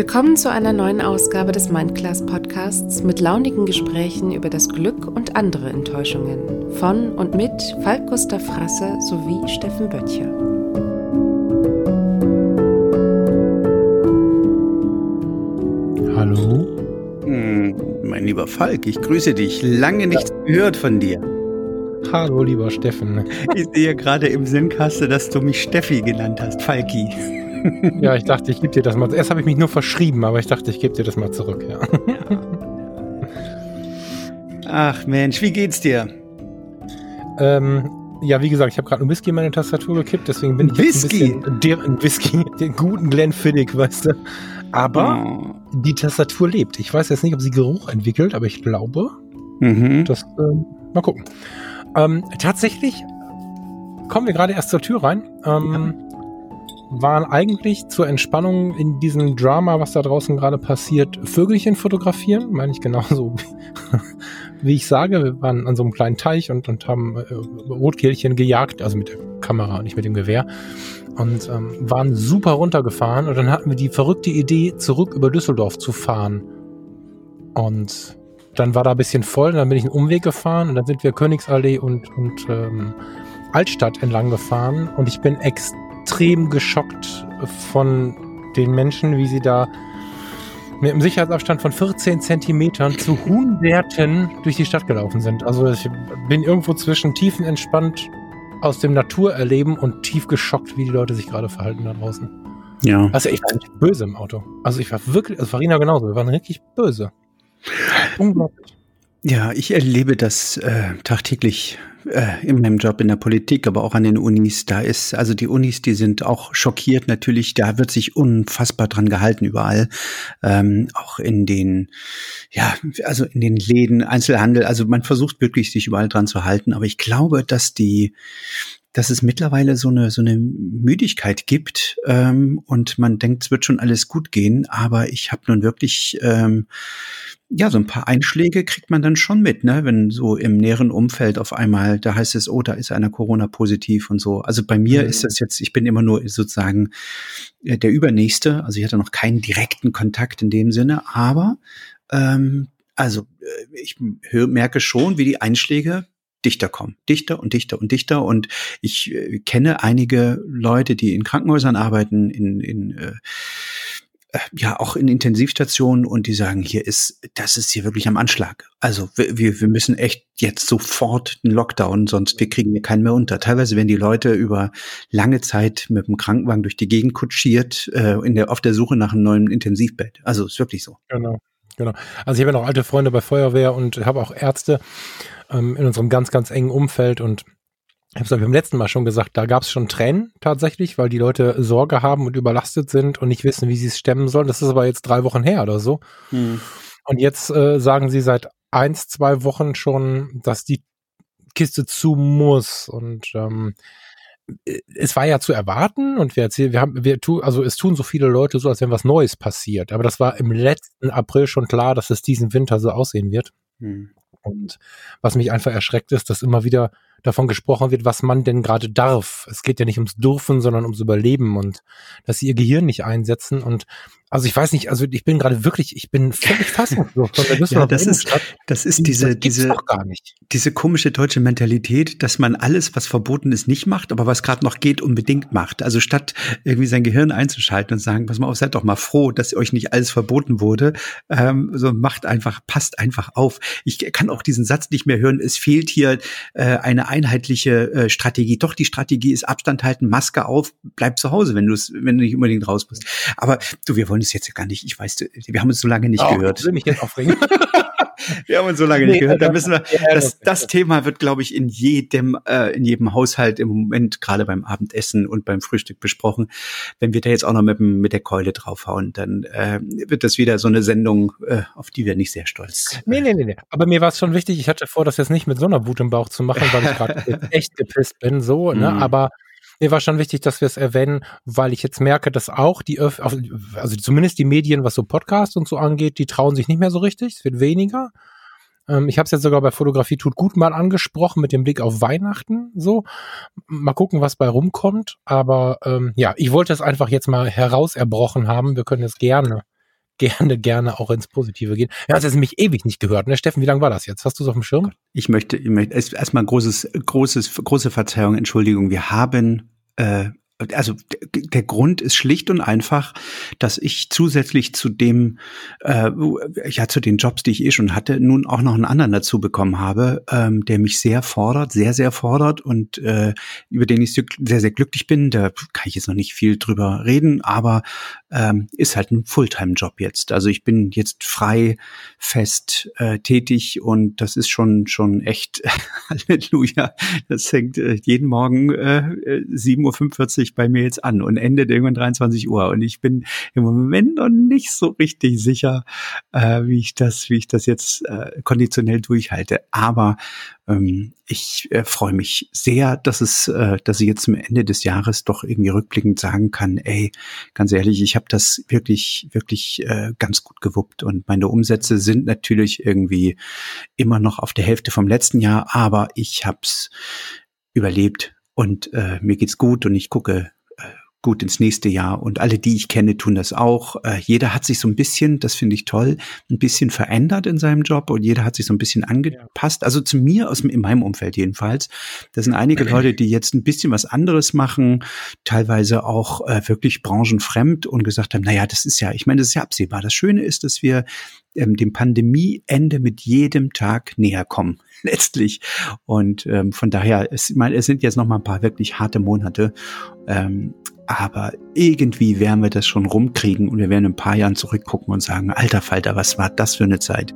Willkommen zu einer neuen Ausgabe des Mindclass Podcasts mit launigen Gesprächen über das Glück und andere Enttäuschungen von und mit Falk Gustav Frasse sowie Steffen Böttcher. Hallo? Hm, mein lieber Falk, ich grüße dich. Lange nichts gehört von dir. Hallo, lieber Steffen. Ich sehe gerade im Sinnkaste, dass du mich Steffi genannt hast, Falki. Ja, ich dachte, ich gebe dir das mal. Erst habe ich mich nur verschrieben, aber ich dachte, ich gebe dir das mal zurück, ja. Ach Mensch, wie geht's dir? Ähm, ja, wie gesagt, ich habe gerade einen Whisky in meine Tastatur gekippt, deswegen bin ich Whisky? jetzt ein bisschen der, Whisky, den guten Glenfiddich, weißt du. Aber Oh. die Tastatur lebt. Ich weiß jetzt nicht, ob sie Geruch entwickelt, aber ich glaube, Mhm. das ähm, mal gucken. Ähm, tatsächlich kommen wir gerade erst zur Tür rein. Ähm, waren eigentlich zur Entspannung in diesem Drama, was da draußen gerade passiert, Vögelchen fotografieren, meine ich genauso, wie ich sage. Wir waren an so einem kleinen Teich und, und haben äh, Rotkehlchen gejagt, also mit der Kamera, nicht mit dem Gewehr. Und ähm, waren super runtergefahren und dann hatten wir die verrückte Idee, zurück über Düsseldorf zu fahren. Und dann war da ein bisschen voll, und dann bin ich einen Umweg gefahren und dann sind wir Königsallee und, und ähm, Altstadt entlang gefahren und ich bin extrem geschockt von den Menschen, wie sie da mit einem Sicherheitsabstand von 14 Zentimetern zu Hunderten durch die Stadt gelaufen sind. Also ich bin irgendwo zwischen tiefenentspannt aus dem Naturerleben und tief geschockt, wie die Leute sich gerade verhalten da draußen. Ja. Also ich war richtig böse im Auto. Also ich war wirklich, also Farina genauso, wir waren richtig böse. Unglaublich. Ja, ich erlebe das äh, tagtäglich äh, in meinem Job in der Politik, aber auch an den Unis. Da ist, also die Unis, die sind auch schockiert natürlich. Da wird sich unfassbar dran gehalten überall. Ähm, auch in den, ja, also in den Läden, Einzelhandel. Also man versucht wirklich, sich überall dran zu halten. Aber ich glaube, dass die, dass es mittlerweile so eine so eine Müdigkeit gibt ähm, und man denkt, es wird schon alles gut gehen. Aber ich habe nun wirklich ähm, ja, so ein paar Einschläge kriegt man dann schon mit, ne? Wenn so im näheren Umfeld auf einmal, da heißt es, oh, da ist einer Corona-positiv und so. Also bei mir Mhm. ist das jetzt, ich bin immer nur sozusagen äh, der Übernächste. Also ich hatte noch keinen direkten Kontakt in dem Sinne, aber ähm, also äh, ich hör, merke schon, wie die Einschläge dichter kommen. Dichter und dichter und dichter. Und ich äh, kenne einige Leute, die in Krankenhäusern arbeiten, in, in äh, äh, ja auch in Intensivstationen und die sagen, hier ist, das ist hier wirklich am Anschlag. Also wir, wir müssen echt jetzt sofort einen Lockdown, sonst wir kriegen hier keinen mehr unter. Teilweise werden die Leute über lange Zeit mit dem Krankenwagen durch die Gegend kutschiert, äh, in der, auf der Suche nach einem neuen Intensivbett. Also ist wirklich so. Genau, genau. Also ich habe ja noch alte Freunde bei Feuerwehr und habe auch Ärzte ähm, in unserem ganz, ganz engen Umfeld und ich habe es beim letzten Mal schon gesagt, da gab es schon Tränen tatsächlich, weil die Leute Sorge haben und überlastet sind und nicht wissen, wie sie es stemmen sollen. Das ist aber jetzt drei Wochen her oder so. Und jetzt äh, sagen sie seit eins, zwei Wochen schon, dass die Kiste zu muss. Und ähm, äh, es war ja zu erwarten und wir erzählen, wir haben, wir tun, also es tun so viele Leute so, als wenn was Neues passiert. Aber das war im letzten April schon klar, dass es diesen Winter so aussehen wird. Hm. Und was mich einfach erschreckt ist, dass immer wieder davon gesprochen wird, was man denn gerade darf. Es geht ja nicht ums Dürfen, sondern ums Überleben und dass sie ihr Gehirn nicht einsetzen. Und also ich weiß nicht, also ich bin gerade wirklich, ich bin völlig fassungslos. Ja, das ist, das ist diese, das diese, doch gar nicht. diese komische deutsche Mentalität, dass man alles, was verboten ist, nicht macht, aber was gerade noch geht, unbedingt macht. Also statt irgendwie sein Gehirn einzuschalten und sagen, pass mal auf, seid doch mal froh, dass euch nicht alles verboten wurde, ähm, so macht einfach, passt einfach auf. Ich kann auch diesen Satz nicht mehr hören, es fehlt hier äh, eine einheitliche äh, Strategie. Doch, die Strategie ist Abstand halten, Maske auf, bleib zu Hause, wenn du es, wenn du nicht unbedingt raus bist. Aber du, wir wollen es jetzt ja gar nicht, ich weiß, wir haben uns so lange nicht Oh, gehört. Ich will mich jetzt aufregen. Wir haben uns so lange Nee, nicht gehört. Da müssen wir, das, das- Thema wird, glaube ich, in jedem, äh, in jedem Haushalt im Moment, gerade beim Abendessen und beim Frühstück besprochen. Wenn wir da jetzt auch noch mit, mit der Keule draufhauen, dann äh, wird das wieder so eine Sendung, äh, auf die wir nicht sehr stolz. Nee, nee, nee, nee. Aber mir war es schon wichtig, ich hatte vor, das jetzt nicht mit so einer Wut im Bauch zu machen, weil ich gerade echt gepisst bin, so, ne? Mhm. Aber mir war schon wichtig, dass wir es erwähnen, weil ich jetzt merke, dass auch die, Öff also zumindest die Medien, was so Podcasts und so angeht, die trauen sich nicht mehr so richtig. Es wird weniger. Ähm, ich habe es jetzt sogar bei Fotografie tut gut mal angesprochen mit dem Blick auf Weihnachten. So, mal gucken, was bei rumkommt. Aber ähm, ja, ich wollte es einfach jetzt mal herauserbrochen haben. Wir können es gerne gerne, gerne auch ins Positive gehen. Wir haben jetzt nämlich ewig nicht gehört. Ne? Steffen, wie lange war das jetzt? Hast du es auf dem Schirm? Ich möchte, ich möchte erstmal großes, großes, große Verzeihung, Entschuldigung. Wir haben äh, also der Grund ist schlicht und einfach, dass ich zusätzlich zu dem, äh, ja, zu den Jobs, die ich eh schon hatte, nun auch noch einen anderen dazu bekommen habe, ähm, der mich sehr fordert, sehr, sehr fordert und äh, über den ich sehr, sehr glücklich bin. Da kann ich jetzt noch nicht viel drüber reden, aber ähm, ist halt ein Fulltime-Job jetzt. Also ich bin jetzt frei, fest äh, tätig und das ist schon schon echt Halleluja. Das fängt äh, jeden Morgen äh, 7.45 Uhr bei mir jetzt an und endet irgendwann 23 Uhr. Und ich bin im Moment noch nicht so richtig sicher, äh, wie ich das, wie ich das jetzt äh, konditionell durchhalte. Aber ähm, ich äh, freue mich sehr, dass es, äh, dass ich jetzt zum Ende des Jahres doch irgendwie rückblickend sagen kann, ey, ganz ehrlich, ich habe das wirklich, wirklich äh, ganz gut gewuppt. Und meine Umsätze sind natürlich irgendwie immer noch auf der Hälfte vom letzten Jahr, aber ich habe es überlebt. Und äh, mir geht's gut und ich gucke gut ins nächste Jahr. Und alle, die ich kenne, tun das auch. Äh, jeder hat sich so ein bisschen, das finde ich toll, ein bisschen verändert in seinem Job und jeder hat sich so ein bisschen angepasst. Also zu mir, aus in meinem Umfeld jedenfalls. Das sind einige Leute, die jetzt ein bisschen was anderes machen, teilweise auch äh, wirklich branchenfremd und gesagt haben, naja, das ist ja, ich meine, das ist ja absehbar. Das Schöne ist, dass wir ähm, dem Pandemieende mit jedem Tag näher kommen letztlich. Und ähm, von daher, es, ich meine, es sind jetzt noch mal ein paar wirklich harte Monate. Ähm, aber irgendwie werden wir das schon rumkriegen und wir werden in ein paar Jahren zurückgucken und sagen, alter Falter, was war das für eine Zeit?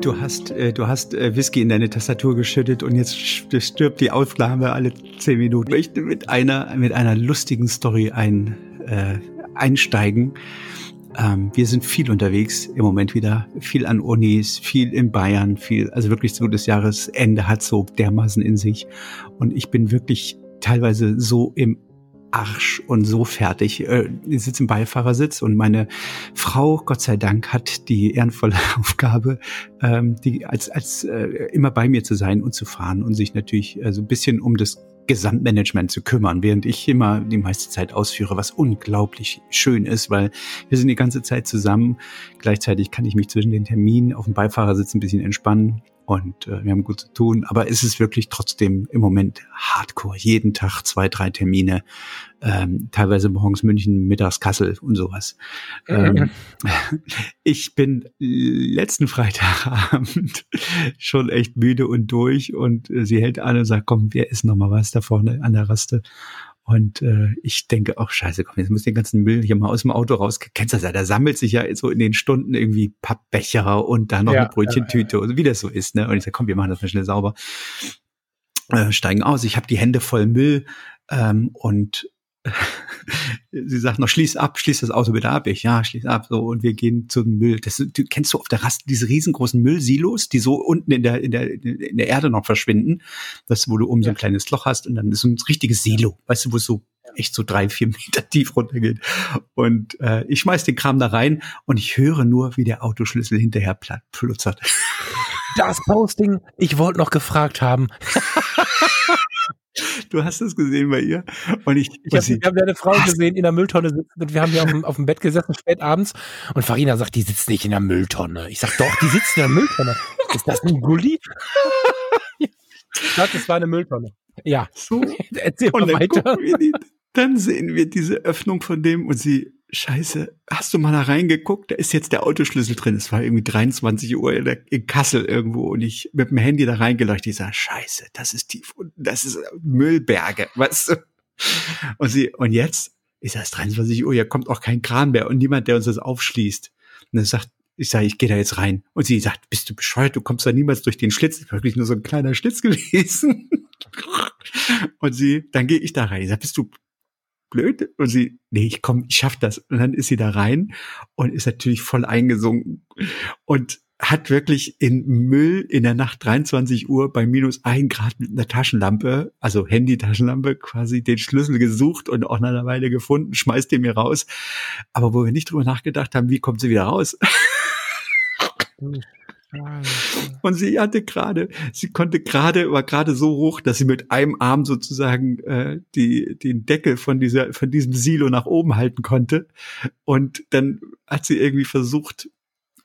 Du hast, äh, du hast äh, Whisky in deine Tastatur geschüttet und jetzt stirbt die Aufnahme alle zehn Minuten. Ich möchte mit einer, mit einer lustigen Story ein, äh, einsteigen. Ähm, wir sind viel unterwegs im Moment wieder, viel an Unis, viel in Bayern, viel, also wirklich so das Jahresende hat so dermaßen in sich. Und ich bin wirklich teilweise so im Arsch und so fertig. Äh, ich sitze im Beifahrersitz und meine Frau, Gott sei Dank, hat die ehrenvolle Aufgabe, ähm, die als, als äh, immer bei mir zu sein und zu fahren und sich natürlich so ein bisschen um das Gesamtmanagement zu kümmern, während ich immer die meiste Zeit ausführe, was unglaublich schön ist, weil wir sind die ganze Zeit zusammen. Gleichzeitig kann ich mich zwischen den Terminen auf dem Beifahrersitz ein bisschen entspannen und äh, wir haben gut zu tun. Aber es ist wirklich trotzdem im Moment hardcore. Jeden Tag zwei, drei Termine, ähm, teilweise morgens München, mittags Kassel und sowas. Ähm, ich bin letzten Freitagabend schon echt müde und durch und äh, sie hält an und sagt, komm, wir essen noch mal was da vorne an der Raste. Und äh, ich denke auch, scheiße, komm, jetzt muss den ganzen Müll hier mal aus dem Auto raus. Kennst du das ja? Da sammelt sich ja so in den Stunden irgendwie Pappbecher und dann noch ja, eine Brötchentüte, ja, ja. wie das so ist. Ne? Und ich sage, komm, wir machen das mal schnell sauber. Äh, steigen aus. Ich habe die Hände voll Müll ähm, und sie sagt noch, schließ ab, schließ das Auto wieder ab. Ich, ja, schließ ab, so, und wir gehen zum Müll. Das, du kennst du auf der Rast diese riesengroßen Müllsilos, die so unten in der, in der, in der Erde noch verschwinden. Das, wo du oben ja. so ein kleines Loch hast und dann ist so ein richtiges Silo, weißt du, wo es so echt so drei, vier Meter tief runtergeht. Und äh, ich schmeiß den Kram da rein und ich höre nur, wie der Autoschlüssel hinterher platt plutzert. Das Posting, ich wollte noch gefragt haben. Du hast es gesehen bei ihr. Und ich, ich hab, wir haben deine Frau gesehen in der Mülltonne sitzen und wir haben hier auf dem, auf dem Bett gesessen spät abends und Farina sagt, die sitzt nicht in der Mülltonne. Ich sag doch, die sitzt in der Mülltonne. Ist das ein Gully? ich dachte, das war eine Mülltonne. Ja. So. Erzähl mal weiter. Die, dann sehen wir diese Öffnung von dem und sie Scheiße, hast du mal da reingeguckt? Da ist jetzt der Autoschlüssel drin. Es war irgendwie 23 Uhr in, der, in Kassel irgendwo und ich mit dem Handy da reingeleuchtet. Ich sage, Scheiße, das ist tief und das ist Müllberge, weißt du? Und sie, und jetzt ist es 23 Uhr, hier kommt auch kein Kran mehr und niemand, der uns das aufschließt. Und dann sagt, ich sage, ich gehe da jetzt rein. Und sie sagt, bist du bescheuert? Du kommst da niemals durch den Schlitz. Das ist wirklich nur so ein kleiner Schlitz gewesen. und sie, dann gehe ich da rein. Ich sage, bist du blöd? Und sie, nee, ich komm, ich schaff das. Und dann ist sie da rein und ist natürlich voll eingesunken und hat wirklich in Müll in der Nacht 23 Uhr bei minus ein Grad mit einer Taschenlampe, also Handy-Taschenlampe, quasi den Schlüssel gesucht und auch nach einer Weile gefunden, schmeißt den mir raus. Aber wo wir nicht drüber nachgedacht haben, wie kommt sie wieder raus? Und sie hatte gerade, sie konnte gerade, war gerade so hoch, dass sie mit einem Arm sozusagen äh, die den Deckel von dieser von diesem Silo nach oben halten konnte. Und dann hat sie irgendwie versucht,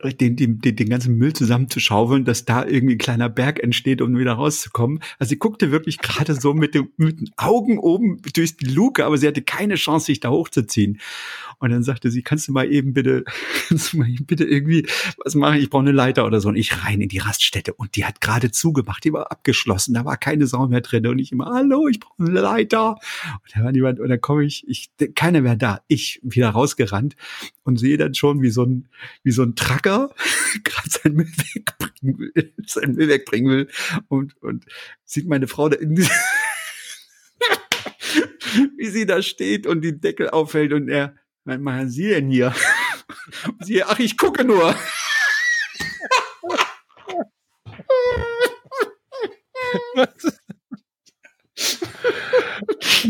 den, den, den, den ganzen Müll zusammenzuschaufeln, dass da irgendwie ein kleiner Berg entsteht, um wieder rauszukommen. Also sie guckte wirklich gerade so mit, dem, mit den Augen oben durch die Luke, aber sie hatte keine Chance, sich da hochzuziehen. Und dann sagte sie, kannst du mal eben bitte, kannst du mal eben bitte irgendwie was machen? Ich brauche eine Leiter oder so. Und ich rein in die Raststätte. Und die hat gerade zugemacht, die war abgeschlossen, da war keine Sau mehr drin. Und ich immer, hallo, ich brauche eine Leiter. Und da war niemand, und dann komme ich, ich, keiner mehr da. Ich wieder rausgerannt und sehe dann schon, wie so ein, wie so ein Tracker gerade sein Müll wegbringen will, sein Müll wegbringen will. Und, und sieht meine Frau da in wie sie da steht und die Deckel auffällt und er, was machen Sie denn hier? Sie, ach, ich gucke nur.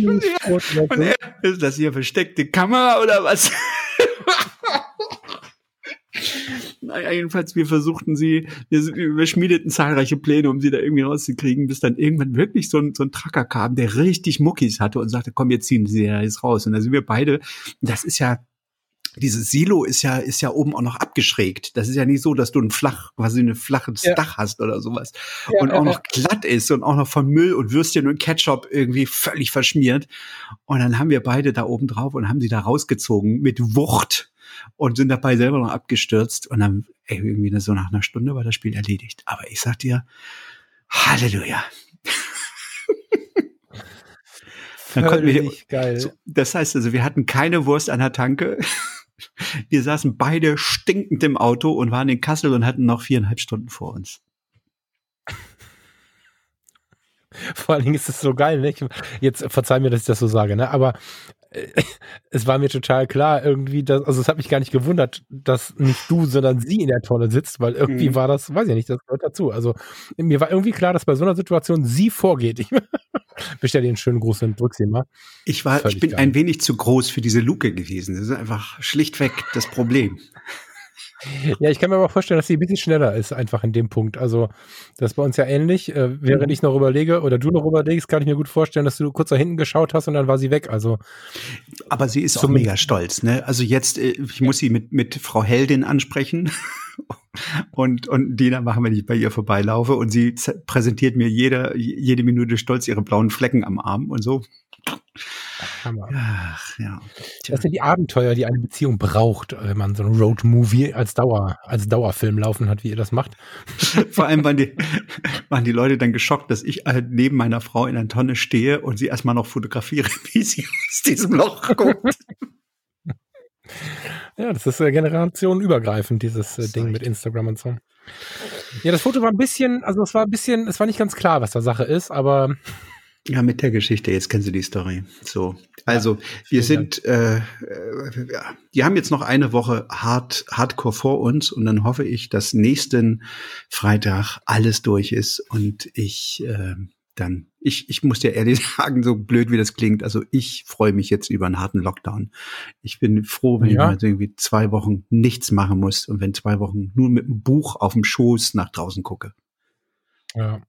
und, er, und er, ist das hier versteckte Kamera oder was? naja, jedenfalls, wir versuchten sie, wir, wir schmiedeten zahlreiche Pläne, um sie da irgendwie rauszukriegen, bis dann irgendwann wirklich so ein, so ein Tracker kam, der richtig Muckis hatte und sagte, komm, jetzt ziehen sie ja jetzt raus. Und da sind wir beide, das ist ja, dieses Silo ist ja, ist ja oben auch noch abgeschrägt. Das ist ja nicht so, dass du ein flach, quasi ein flaches ja. Dach hast oder sowas. Ja, und auch noch glatt ist und auch noch von Müll und Würstchen und Ketchup irgendwie völlig verschmiert. Und dann haben wir beide da oben drauf und haben sie da rausgezogen mit Wucht und sind dabei selber noch abgestürzt. Und dann ey, irgendwie so nach einer Stunde war das Spiel erledigt. Aber ich sag dir, Halleluja. Dann konnten wir, geil. Das heißt also, wir hatten keine Wurst an der Tanke. Wir saßen beide stinkend im Auto und waren in Kassel und hatten noch viereinhalb Stunden vor uns. Vor allen Dingen ist es so geil, ne? Jetzt verzeih mir, dass ich das so sage, ne? Aber es war mir total klar irgendwie, dass, also es hat mich gar nicht gewundert, dass nicht du, sondern sie in der Tonne sitzt, weil irgendwie mhm. war das, weiß ich nicht, das gehört dazu. Also mir war irgendwie klar, dass bei so einer Situation sie vorgeht. Ich bestelle dir einen schönen Gruß und drück sie mal. Ich war, Völlig ich bin geil. ein wenig zu groß für diese Luke gewesen. Das ist einfach schlichtweg das Problem. Ja, ich kann mir aber vorstellen, dass sie ein bisschen schneller ist, einfach in dem Punkt. Also, das ist bei uns ja ähnlich. Äh, während mhm. ich noch überlege oder du noch überlegst, kann ich mir gut vorstellen, dass du kurz da hinten geschaut hast und dann war sie weg. Also, aber sie ist auch mega stolz, ne? Also jetzt, äh, ich muss sie mit, mit Frau Heldin ansprechen. und, und Dina machen, wenn ich bei ihr vorbeilaufe und sie präsentiert mir jede, jede Minute stolz ihre blauen Flecken am Arm und so. Hammer. Ach, ja. Tja. Das sind die Abenteuer, die eine Beziehung braucht, wenn man so ein Road-Movie als Dauer, als Dauerfilm laufen hat, wie ihr das macht. Vor allem waren die, waren die Leute dann geschockt, dass ich halt neben meiner Frau in einer Tonne stehe und sie erstmal noch fotografiere, wie sie aus diesem Loch guckt. Ja, das ist äh, generationenübergreifend, dieses äh, Ding mit Instagram und so. Ja, das Foto war ein bisschen, also es war ein bisschen, es war nicht ganz klar, was da Sache ist, aber ja, mit der Geschichte, jetzt kennen Sie die Story. So, also ja, wir sind, äh, äh, die haben jetzt noch eine Woche hart, Hardcore vor uns und dann hoffe ich, dass nächsten Freitag alles durch ist und ich äh, dann, ich, ich muss dir ehrlich sagen, so blöd wie das klingt, also ich freue mich jetzt über einen harten Lockdown. Ich bin froh, wenn ja. ich mal irgendwie zwei Wochen nichts machen muss und wenn zwei Wochen nur mit einem Buch auf dem Schoß nach draußen gucke. Ja,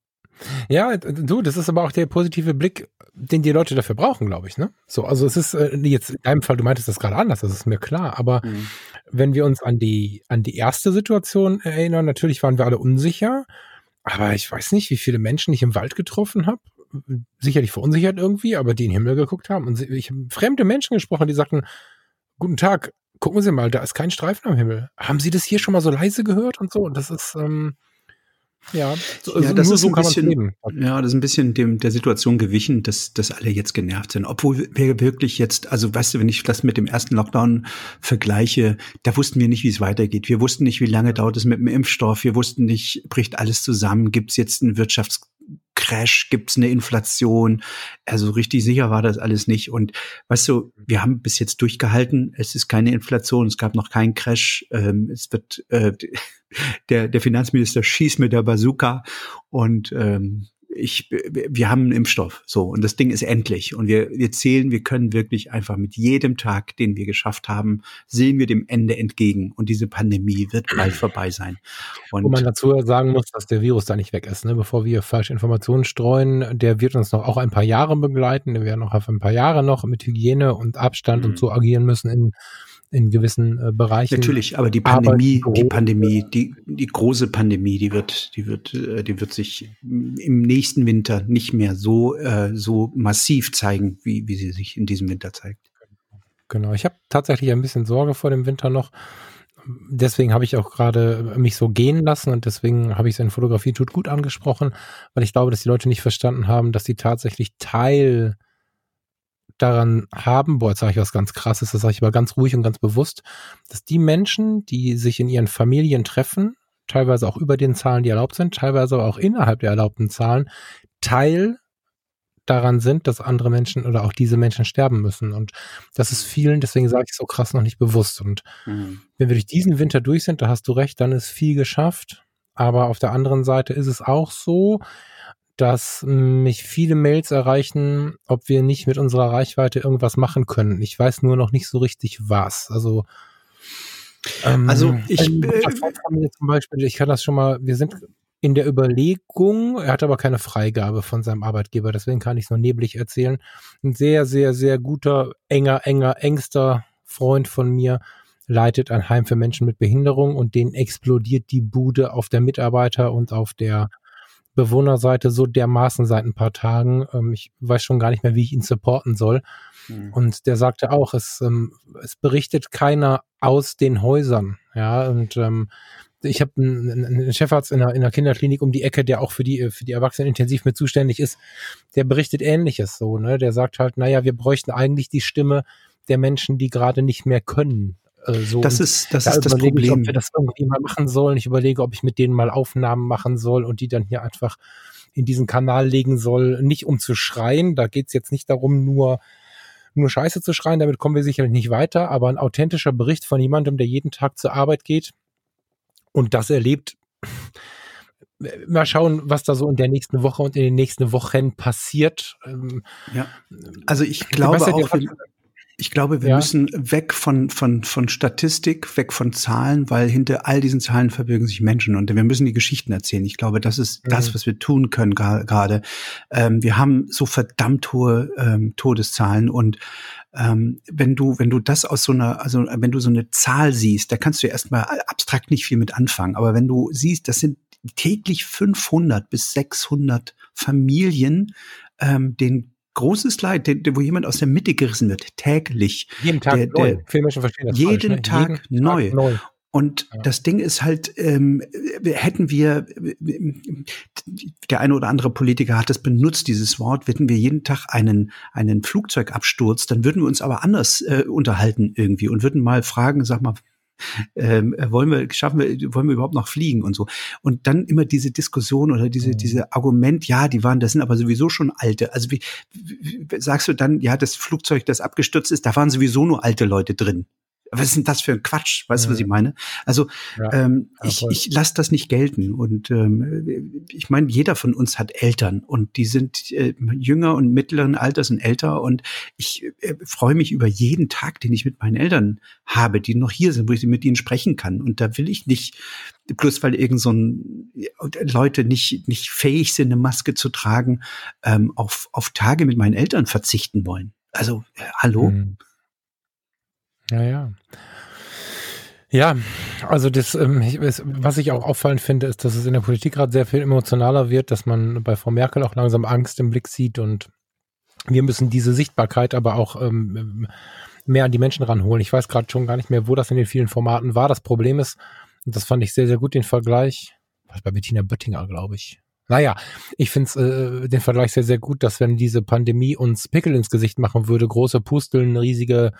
ja, du, das ist aber auch der positive Blick, den die Leute dafür brauchen, glaube ich, ne? So, also es ist äh, jetzt in deinem Fall, du meintest das gerade anders, das ist mir klar, aber mhm. wenn wir uns an die an die erste Situation erinnern, natürlich waren wir alle unsicher, aber ich weiß nicht, wie viele Menschen ich im Wald getroffen habe, sicherlich verunsichert irgendwie, aber die in den Himmel geguckt haben und ich habe fremde Menschen gesprochen, die sagten, guten Tag, gucken Sie mal, da ist kein Streifen am Himmel. Haben Sie das hier schon mal so leise gehört und so? Und das ist ähm, ja, so, ja das ist so ein bisschen, ja, das ist ein bisschen dem, der Situation gewichen, dass, dass alle jetzt genervt sind. Obwohl wir wirklich jetzt, also weißt du, wenn ich das mit dem ersten Lockdown vergleiche, da wussten wir nicht, wie es weitergeht. Wir wussten nicht, wie lange dauert es mit dem Impfstoff. Wir wussten nicht, bricht alles zusammen? Gibt es jetzt einen Wirtschaftscrash? Gibt es eine Inflation? Also richtig sicher war das alles nicht. Und weißt du, wir haben bis jetzt durchgehalten. Es ist keine Inflation. Es gab noch keinen Crash. Ähm, es wird, äh, der, der Finanzminister schießt mit der Bazooka und ähm, ich, wir haben einen Impfstoff, so und das Ding ist endlich und wir, wir zählen, wir können wirklich einfach mit jedem Tag, den wir geschafft haben, sehen wir dem Ende entgegen und diese Pandemie wird bald vorbei sein. Und Wo man dazu sagen muss, dass der Virus da nicht weg ist, ne? bevor wir falsche Informationen streuen, der wird uns noch auch ein paar Jahre begleiten, wir werden noch auf ein paar Jahre noch mit Hygiene und Abstand mhm. und so agieren müssen in in gewissen äh, Bereichen. Natürlich, aber die Pandemie, die Pandemie, die, die große Pandemie, die wird, die wird, äh, die wird sich im nächsten Winter nicht mehr so, äh, so massiv zeigen, wie, wie sie sich in diesem Winter zeigt. Genau. Ich habe tatsächlich ein bisschen Sorge vor dem Winter noch. Deswegen habe ich auch gerade mich so gehen lassen und deswegen habe ich es in Fotografie tut gut angesprochen, weil ich glaube, dass die Leute nicht verstanden haben, dass sie tatsächlich Teil daran haben, boah, jetzt sage ich was ganz krasses, das sage ich aber ganz ruhig und ganz bewusst, dass die Menschen, die sich in ihren Familien treffen, teilweise auch über den Zahlen, die erlaubt sind, teilweise aber auch innerhalb der erlaubten Zahlen, Teil daran sind, dass andere Menschen oder auch diese Menschen sterben müssen. Und das ist vielen, deswegen sage ich so krass noch nicht bewusst. Und mhm. wenn wir durch diesen Winter durch sind, da hast du recht, dann ist viel geschafft. Aber auf der anderen Seite ist es auch so, dass mich viele Mails erreichen, ob wir nicht mit unserer Reichweite irgendwas machen können. Ich weiß nur noch nicht so richtig was. Also ähm, also ich äh, zum Beispiel, ich kann das schon mal, wir sind in der Überlegung, er hat aber keine Freigabe von seinem Arbeitgeber, deswegen kann ich es nur neblig erzählen. Ein sehr, sehr, sehr guter, enger, enger, engster Freund von mir leitet ein Heim für Menschen mit Behinderung und den explodiert die Bude auf der Mitarbeiter und auf der Bewohnerseite so dermaßen seit ein paar Tagen. Ähm, ich weiß schon gar nicht mehr, wie ich ihn supporten soll. Mhm. Und der sagte auch, es, ähm, es berichtet keiner aus den Häusern. Ja, und ähm, ich habe einen, einen Chefarzt in einer, in einer Kinderklinik um die Ecke, der auch für die, für die Erwachsenen intensiv mit zuständig ist. Der berichtet ähnliches so, ne? Der sagt halt, naja, wir bräuchten eigentlich die Stimme der Menschen, die gerade nicht mehr können. Äh, so. Das ist das, da ist das Problem. Ich, ob wir das irgendwie mal machen sollen. Ich überlege, ob ich mit denen mal Aufnahmen machen soll und die dann hier einfach in diesen Kanal legen soll. Nicht um zu schreien, da geht's jetzt nicht darum, nur nur Scheiße zu schreien, damit kommen wir sicherlich nicht weiter, aber ein authentischer Bericht von jemandem, der jeden Tag zur Arbeit geht und das erlebt. Mal schauen, was da so in der nächsten Woche und in den nächsten Wochen passiert. Ähm, ja, also ich glaube auch, ich glaube, wir ja. müssen weg von, von, von Statistik, weg von Zahlen, weil hinter all diesen Zahlen verbirgen sich Menschen und wir müssen die Geschichten erzählen. Ich glaube, das ist mhm. das, was wir tun können gerade. Ähm, wir haben so verdammt hohe ähm, Todeszahlen und ähm, wenn du, wenn du das aus so einer, also wenn du so eine Zahl siehst, da kannst du erstmal abstrakt nicht viel mit anfangen. Aber wenn du siehst, das sind täglich 500 bis 600 Familien, ähm, den großes Leid, der, der, wo jemand aus der Mitte gerissen wird, täglich. Jeden Tag der, neu. Viele Menschen verstehen das jeden, falsch, ne? Tag jeden neu. Tag neu. Und ja. das Ding ist halt, ähm, hätten wir, der eine oder andere Politiker hat das benutzt, dieses Wort, hätten wir jeden Tag einen, einen Flugzeugabsturz, dann würden wir uns aber anders äh, unterhalten irgendwie und würden mal fragen, sag mal, ähm, wollen wir, schaffen wir, wollen wir überhaupt noch fliegen und so. Und dann immer diese Diskussion oder diese, mhm. diese Argument, ja, die waren, das sind aber sowieso schon alte. Also wie, wie sagst du dann, ja, das Flugzeug, das abgestürzt ist, da waren sowieso nur alte Leute drin was ist denn das für ein Quatsch? Weißt du, was ich meine? Also ja, ähm, ich, ich lasse das nicht gelten. Und ähm, ich meine, jeder von uns hat Eltern und die sind äh, jünger und mittleren Alters und älter. Und ich äh, freue mich über jeden Tag, den ich mit meinen Eltern habe, die noch hier sind, wo ich mit ihnen sprechen kann. Und da will ich nicht, bloß weil irgend so ein, Leute nicht, nicht fähig sind, eine Maske zu tragen, ähm, auf, auf Tage mit meinen Eltern verzichten wollen. Also, äh, hallo? Mhm. Ja, ja. Ja, also das, ähm, was ich auch auffallend finde, ist, dass es in der Politik gerade sehr viel emotionaler wird, dass man bei Frau Merkel auch langsam Angst im Blick sieht und wir müssen diese Sichtbarkeit aber auch ähm, mehr an die Menschen ranholen. Ich weiß gerade schon gar nicht mehr, wo das in den vielen Formaten war. Das Problem ist, und das fand ich sehr, sehr gut, den Vergleich, was bei Bettina Böttinger, glaube ich. Naja, ich finde äh, den Vergleich sehr, sehr gut, dass wenn diese Pandemie uns Pickel ins Gesicht machen würde, große Pusteln, riesige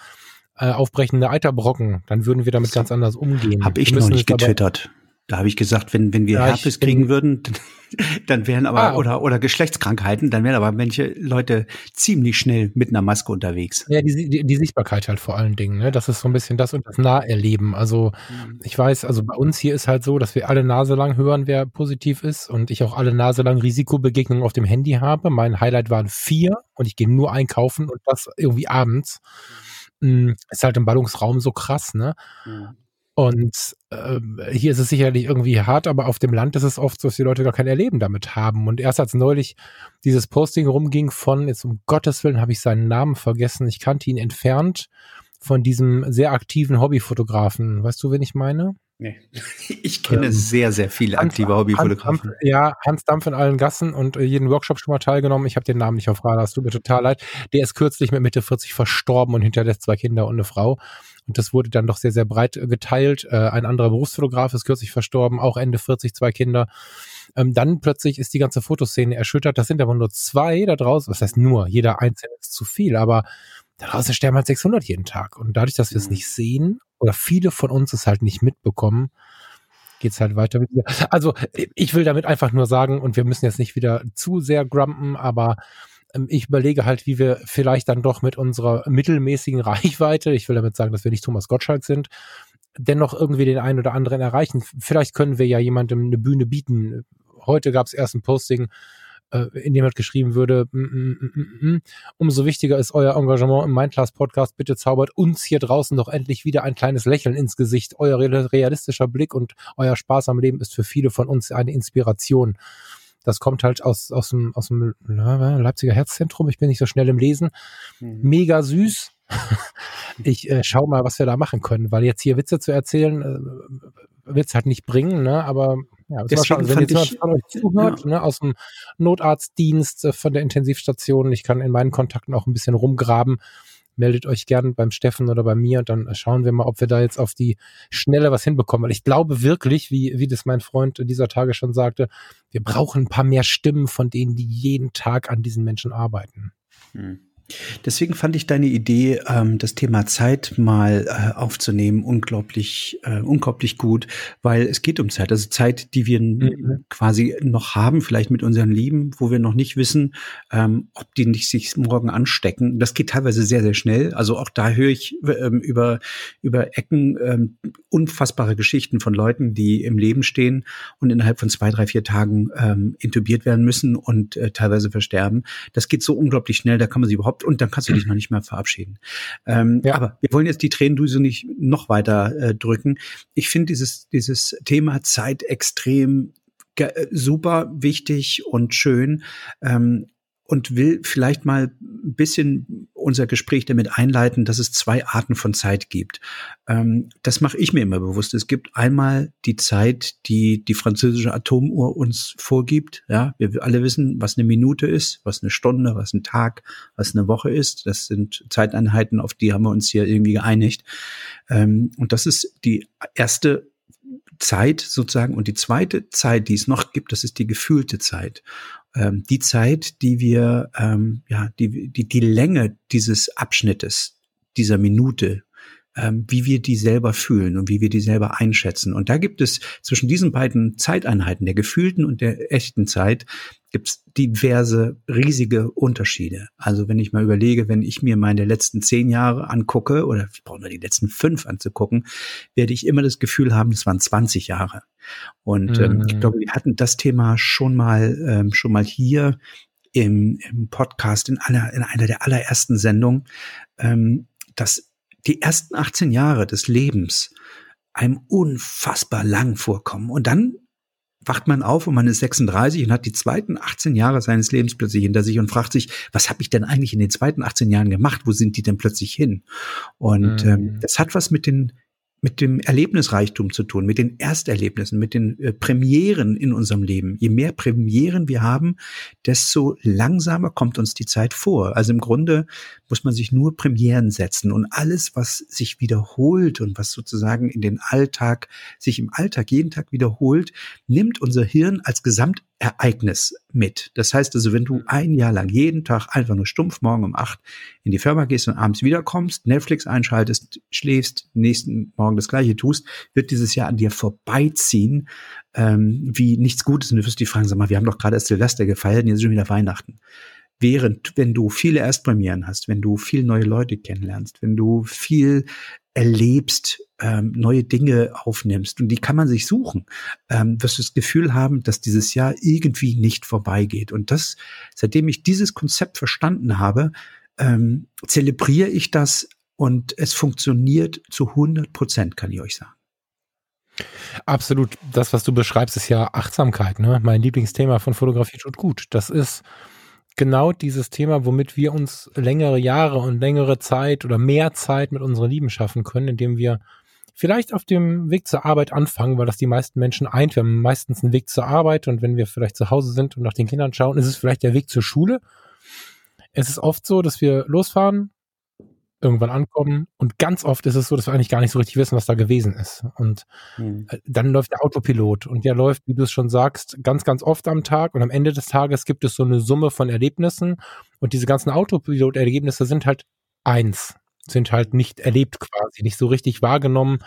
äh, aufbrechende Eiterbrocken, dann würden wir damit ganz anders umgehen. Habe ich noch nicht getwittert. Da habe ich gesagt, wenn, wenn wir ja, Herpes kriegen würden, dann wären aber, ah, oder, oder Geschlechtskrankheiten, dann wären aber manche Leute ziemlich schnell mit einer Maske unterwegs. Ja, die, die, die Sichtbarkeit halt vor allen Dingen, ne? Das ist so ein bisschen das und das Naherleben. Also mhm. ich weiß, also bei uns hier ist halt so, dass wir alle Nase lang hören, wer positiv ist und ich auch alle Nase lang Risikobegegnungen auf dem Handy habe. Mein Highlight waren vier und ich gehe nur einkaufen und das irgendwie abends. Mhm. Ist halt im Ballungsraum so krass, ne? Mhm. Und äh, hier ist es sicherlich irgendwie hart, aber auf dem Land ist es oft so, dass die Leute gar kein Erleben damit haben. Und erst als neulich dieses Posting rumging von, jetzt um Gottes Willen habe ich seinen Namen vergessen, ich kannte ihn entfernt, von diesem sehr aktiven Hobbyfotografen. Weißt du, wen ich meine? Nee. Ich kenne ähm, sehr, sehr viele aktive Hans, Hobbyfotografen. Hans, ja, Hans Dampf in allen Gassen und äh, jeden Workshop schon mal teilgenommen. Ich habe den Namen nicht auf Radar, es tut mir total leid. Der ist kürzlich mit Mitte 40 verstorben und hinterlässt zwei Kinder und eine Frau. Und das wurde dann doch sehr, sehr breit äh, geteilt. Äh, ein anderer Berufsfotograf ist kürzlich verstorben, auch Ende 40, zwei Kinder. Ähm, dann plötzlich ist die ganze Fotoszene erschüttert. Das sind aber nur zwei da draußen. Das heißt nur, jeder einzelne ist zu viel. Aber draußen sterben halt 600 jeden Tag. Und dadurch, dass wir es mhm. nicht sehen oder viele von uns es halt nicht mitbekommen, geht's halt weiter mit. Also ich will damit einfach nur sagen, und wir müssen jetzt nicht wieder zu sehr grumpen, aber ähm, ich überlege halt, wie wir vielleicht dann doch mit unserer mittelmäßigen Reichweite, ich will damit sagen, dass wir nicht Thomas Gottschalk sind, dennoch irgendwie den einen oder anderen erreichen. Vielleicht können wir ja jemandem eine Bühne bieten. Heute gab es erst ein Posting, in dem halt geschrieben würde, mm, mm, mm, umso wichtiger ist euer Engagement im Mindclass Podcast. Bitte zaubert uns hier draußen doch endlich wieder ein kleines Lächeln ins Gesicht. Euer realistischer Blick und euer Spaß am Leben ist für viele von uns eine Inspiration. Das kommt halt aus, aus dem, aus dem Leipziger Herzzentrum. Ich bin nicht so schnell im Lesen. Mhm. Mega süß. Ich äh, schau mal, was wir da machen können, weil jetzt hier Witze zu erzählen, äh, wird es halt nicht bringen, ne? Aber ja, das schon, wenn jetzt jemand von euch zuhört, ja. ne, aus dem Notarztdienst, äh, von der Intensivstation, ich kann in meinen Kontakten auch ein bisschen rumgraben meldet euch gern beim Steffen oder bei mir und dann schauen wir mal, ob wir da jetzt auf die Schnelle was hinbekommen. Weil ich glaube wirklich, wie, wie das mein Freund dieser Tage schon sagte, wir brauchen ein paar mehr Stimmen von denen, die jeden Tag an diesen Menschen arbeiten. Hm. Deswegen fand ich deine Idee, ähm, das Thema Zeit mal äh, aufzunehmen, unglaublich, äh, unglaublich gut, weil es geht um Zeit. Also Zeit, die wir mhm. quasi noch haben, vielleicht mit unseren Lieben, wo wir noch nicht wissen, ähm, ob die nicht sich morgen anstecken. Das geht teilweise sehr, sehr schnell. Also auch da höre ich ähm, über, über Ecken unfassbare Geschichten von Leuten, die im Leben stehen und innerhalb von zwei, drei, vier Tagen intubiert werden müssen und äh, teilweise versterben. Das geht so unglaublich schnell, da kann man sich überhaupt und dann kannst du dich noch nicht mehr verabschieden. Ähm, ja. Aber wir wollen jetzt die Tränendüse nicht noch weiter äh, drücken. Ich finde dieses, dieses Thema Zeit extrem super wichtig und schön. Ähm, und will vielleicht mal ein bisschen unser Gespräch damit einleiten, dass es zwei Arten von Zeit gibt. Ähm, das mache ich mir immer bewusst. Es gibt einmal die Zeit, die die französische Atomuhr uns vorgibt. Ja, wir alle wissen, was eine Minute ist, was eine Stunde, was ein Tag, was eine Woche ist. Das sind Zeiteinheiten, auf die haben wir uns hier irgendwie geeinigt. Ähm, und das ist die erste Zeit sozusagen. Und die zweite Zeit, die es noch gibt, das ist die gefühlte Zeit ähm, die Zeit, die wir, ähm, ja, die, die, die Länge dieses Abschnittes, dieser Minute, ähm, wie wir die selber fühlen und wie wir die selber einschätzen. Und da gibt es zwischen diesen beiden Zeiteinheiten, der gefühlten und der echten Zeit, gibt es diverse riesige Unterschiede. Also wenn ich mal überlege, wenn ich mir meine letzten zehn Jahre angucke, oder ich brauche nur die letzten fünf anzugucken, werde ich immer das Gefühl haben, das waren 20 Jahre. Und ähm, mhm. ich glaube, wir hatten das Thema schon mal, ähm, schon mal hier im, im Podcast in einer, in einer der allerersten Sendungen, ähm, dass die ersten 18 Jahre des Lebens einem unfassbar lang vorkommen. Und dann wacht man auf und man ist 36 und hat die zweiten 18 Jahre seines Lebens plötzlich hinter sich und fragt sich, was habe ich denn eigentlich in den zweiten 18 Jahren gemacht? Wo sind die denn plötzlich hin? Und mhm. ähm, das hat was mit den mit dem Erlebnisreichtum zu tun, mit den Ersterlebnissen, mit den äh, Premieren in unserem Leben. Je mehr Premieren wir haben, desto langsamer kommt uns die Zeit vor. Also im Grunde muss man sich nur Premieren setzen und alles, was sich wiederholt und was sozusagen in den Alltag, sich im Alltag jeden Tag wiederholt, nimmt unser Hirn als Gesamt Ereignis mit. Das heißt also, wenn du ein Jahr lang jeden Tag einfach nur stumpf morgen um acht in die Firma gehst und abends wiederkommst, Netflix einschaltest, schläfst, nächsten Morgen das gleiche tust, wird dieses Jahr an dir vorbeiziehen, ähm, wie nichts Gutes. Und du wirst die fragen, sag mal, wir haben doch gerade erst Silvester gefeiert und jetzt ist schon wieder Weihnachten. Während, wenn du viele Erstpremieren hast, wenn du viel neue Leute kennenlernst, wenn du viel erlebst, ähm, neue Dinge aufnimmst und die kann man sich suchen, ähm, wirst du das Gefühl haben, dass dieses Jahr irgendwie nicht vorbeigeht. Und das, seitdem ich dieses Konzept verstanden habe, ähm, zelebriere ich das und es funktioniert zu 100 Prozent, kann ich euch sagen. Absolut. Das, was du beschreibst, ist ja Achtsamkeit. Ne? Mein Lieblingsthema von Fotografie tut gut. Das ist genau dieses Thema, womit wir uns längere Jahre und längere Zeit oder mehr Zeit mit unseren Lieben schaffen können, indem wir vielleicht auf dem Weg zur Arbeit anfangen, weil das die meisten Menschen eint. Wir haben meistens einen Weg zur Arbeit und wenn wir vielleicht zu Hause sind und nach den Kindern schauen, ist es vielleicht der Weg zur Schule. Es ist oft so, dass wir losfahren, irgendwann ankommen. Und ganz oft ist es so, dass wir eigentlich gar nicht so richtig wissen, was da gewesen ist. Und mhm. dann läuft der Autopilot und der läuft, wie du es schon sagst, ganz, ganz oft am Tag. Und am Ende des Tages gibt es so eine Summe von Erlebnissen. Und diese ganzen Autopilot-Ergebnisse sind halt eins, sind halt nicht erlebt quasi, nicht so richtig wahrgenommen,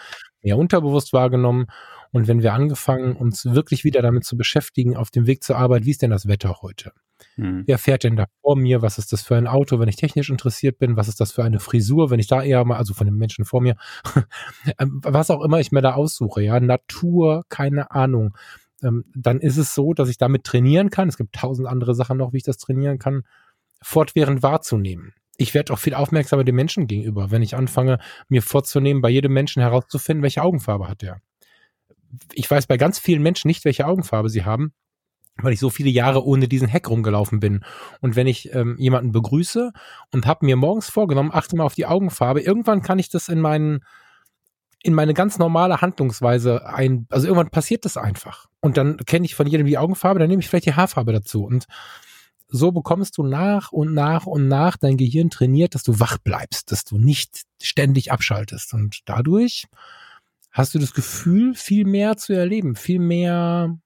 mehr unterbewusst wahrgenommen. Und wenn wir angefangen, uns wirklich wieder damit zu beschäftigen, auf dem Weg zur Arbeit, wie ist denn das Wetter heute? Hm. Wer fährt denn da vor mir? Was ist das für ein Auto, wenn ich technisch interessiert bin? Was ist das für eine Frisur, wenn ich da eher mal, also von den Menschen vor mir, ähm, was auch immer ich mir da aussuche, ja, Natur, keine Ahnung. Ähm, dann ist es so, dass ich damit trainieren kann. Es gibt tausend andere Sachen noch, wie ich das trainieren kann, fortwährend wahrzunehmen. Ich werde auch viel aufmerksamer den Menschen gegenüber, wenn ich anfange, mir vorzunehmen, bei jedem Menschen herauszufinden, welche Augenfarbe hat er. Ich weiß bei ganz vielen Menschen nicht, welche Augenfarbe sie haben weil ich so viele Jahre ohne diesen Hack rumgelaufen bin. Und wenn ich ähm, jemanden begrüße und habe mir morgens vorgenommen, achte mal auf die Augenfarbe, irgendwann kann ich das in meinen in meine ganz normale Handlungsweise ein, also irgendwann passiert das einfach. Und dann kenne ich von jedem die Augenfarbe, dann nehme ich vielleicht die Haarfarbe dazu. Und so bekommst du nach und nach und nach dein Gehirn trainiert, dass du wach bleibst, dass du nicht ständig abschaltest. Und dadurch hast du das Gefühl, viel mehr zu erleben, viel mehr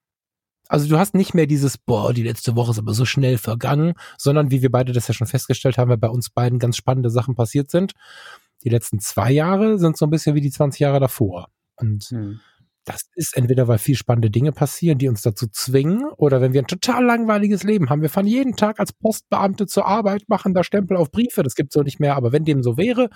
also du hast nicht mehr dieses, boah, die letzte Woche ist aber so schnell vergangen, sondern wie wir beide das ja schon festgestellt haben, weil bei uns beiden ganz spannende Sachen passiert sind. Die letzten zwei Jahre sind so ein bisschen wie die 20 Jahre davor. Und hm. das ist entweder, weil viel spannende Dinge passieren, die uns dazu zwingen, oder wenn wir ein total langweiliges Leben haben. Wir fahren jeden Tag als Postbeamte zur Arbeit, machen da Stempel auf Briefe, das gibt's so nicht mehr, aber wenn dem so wäre,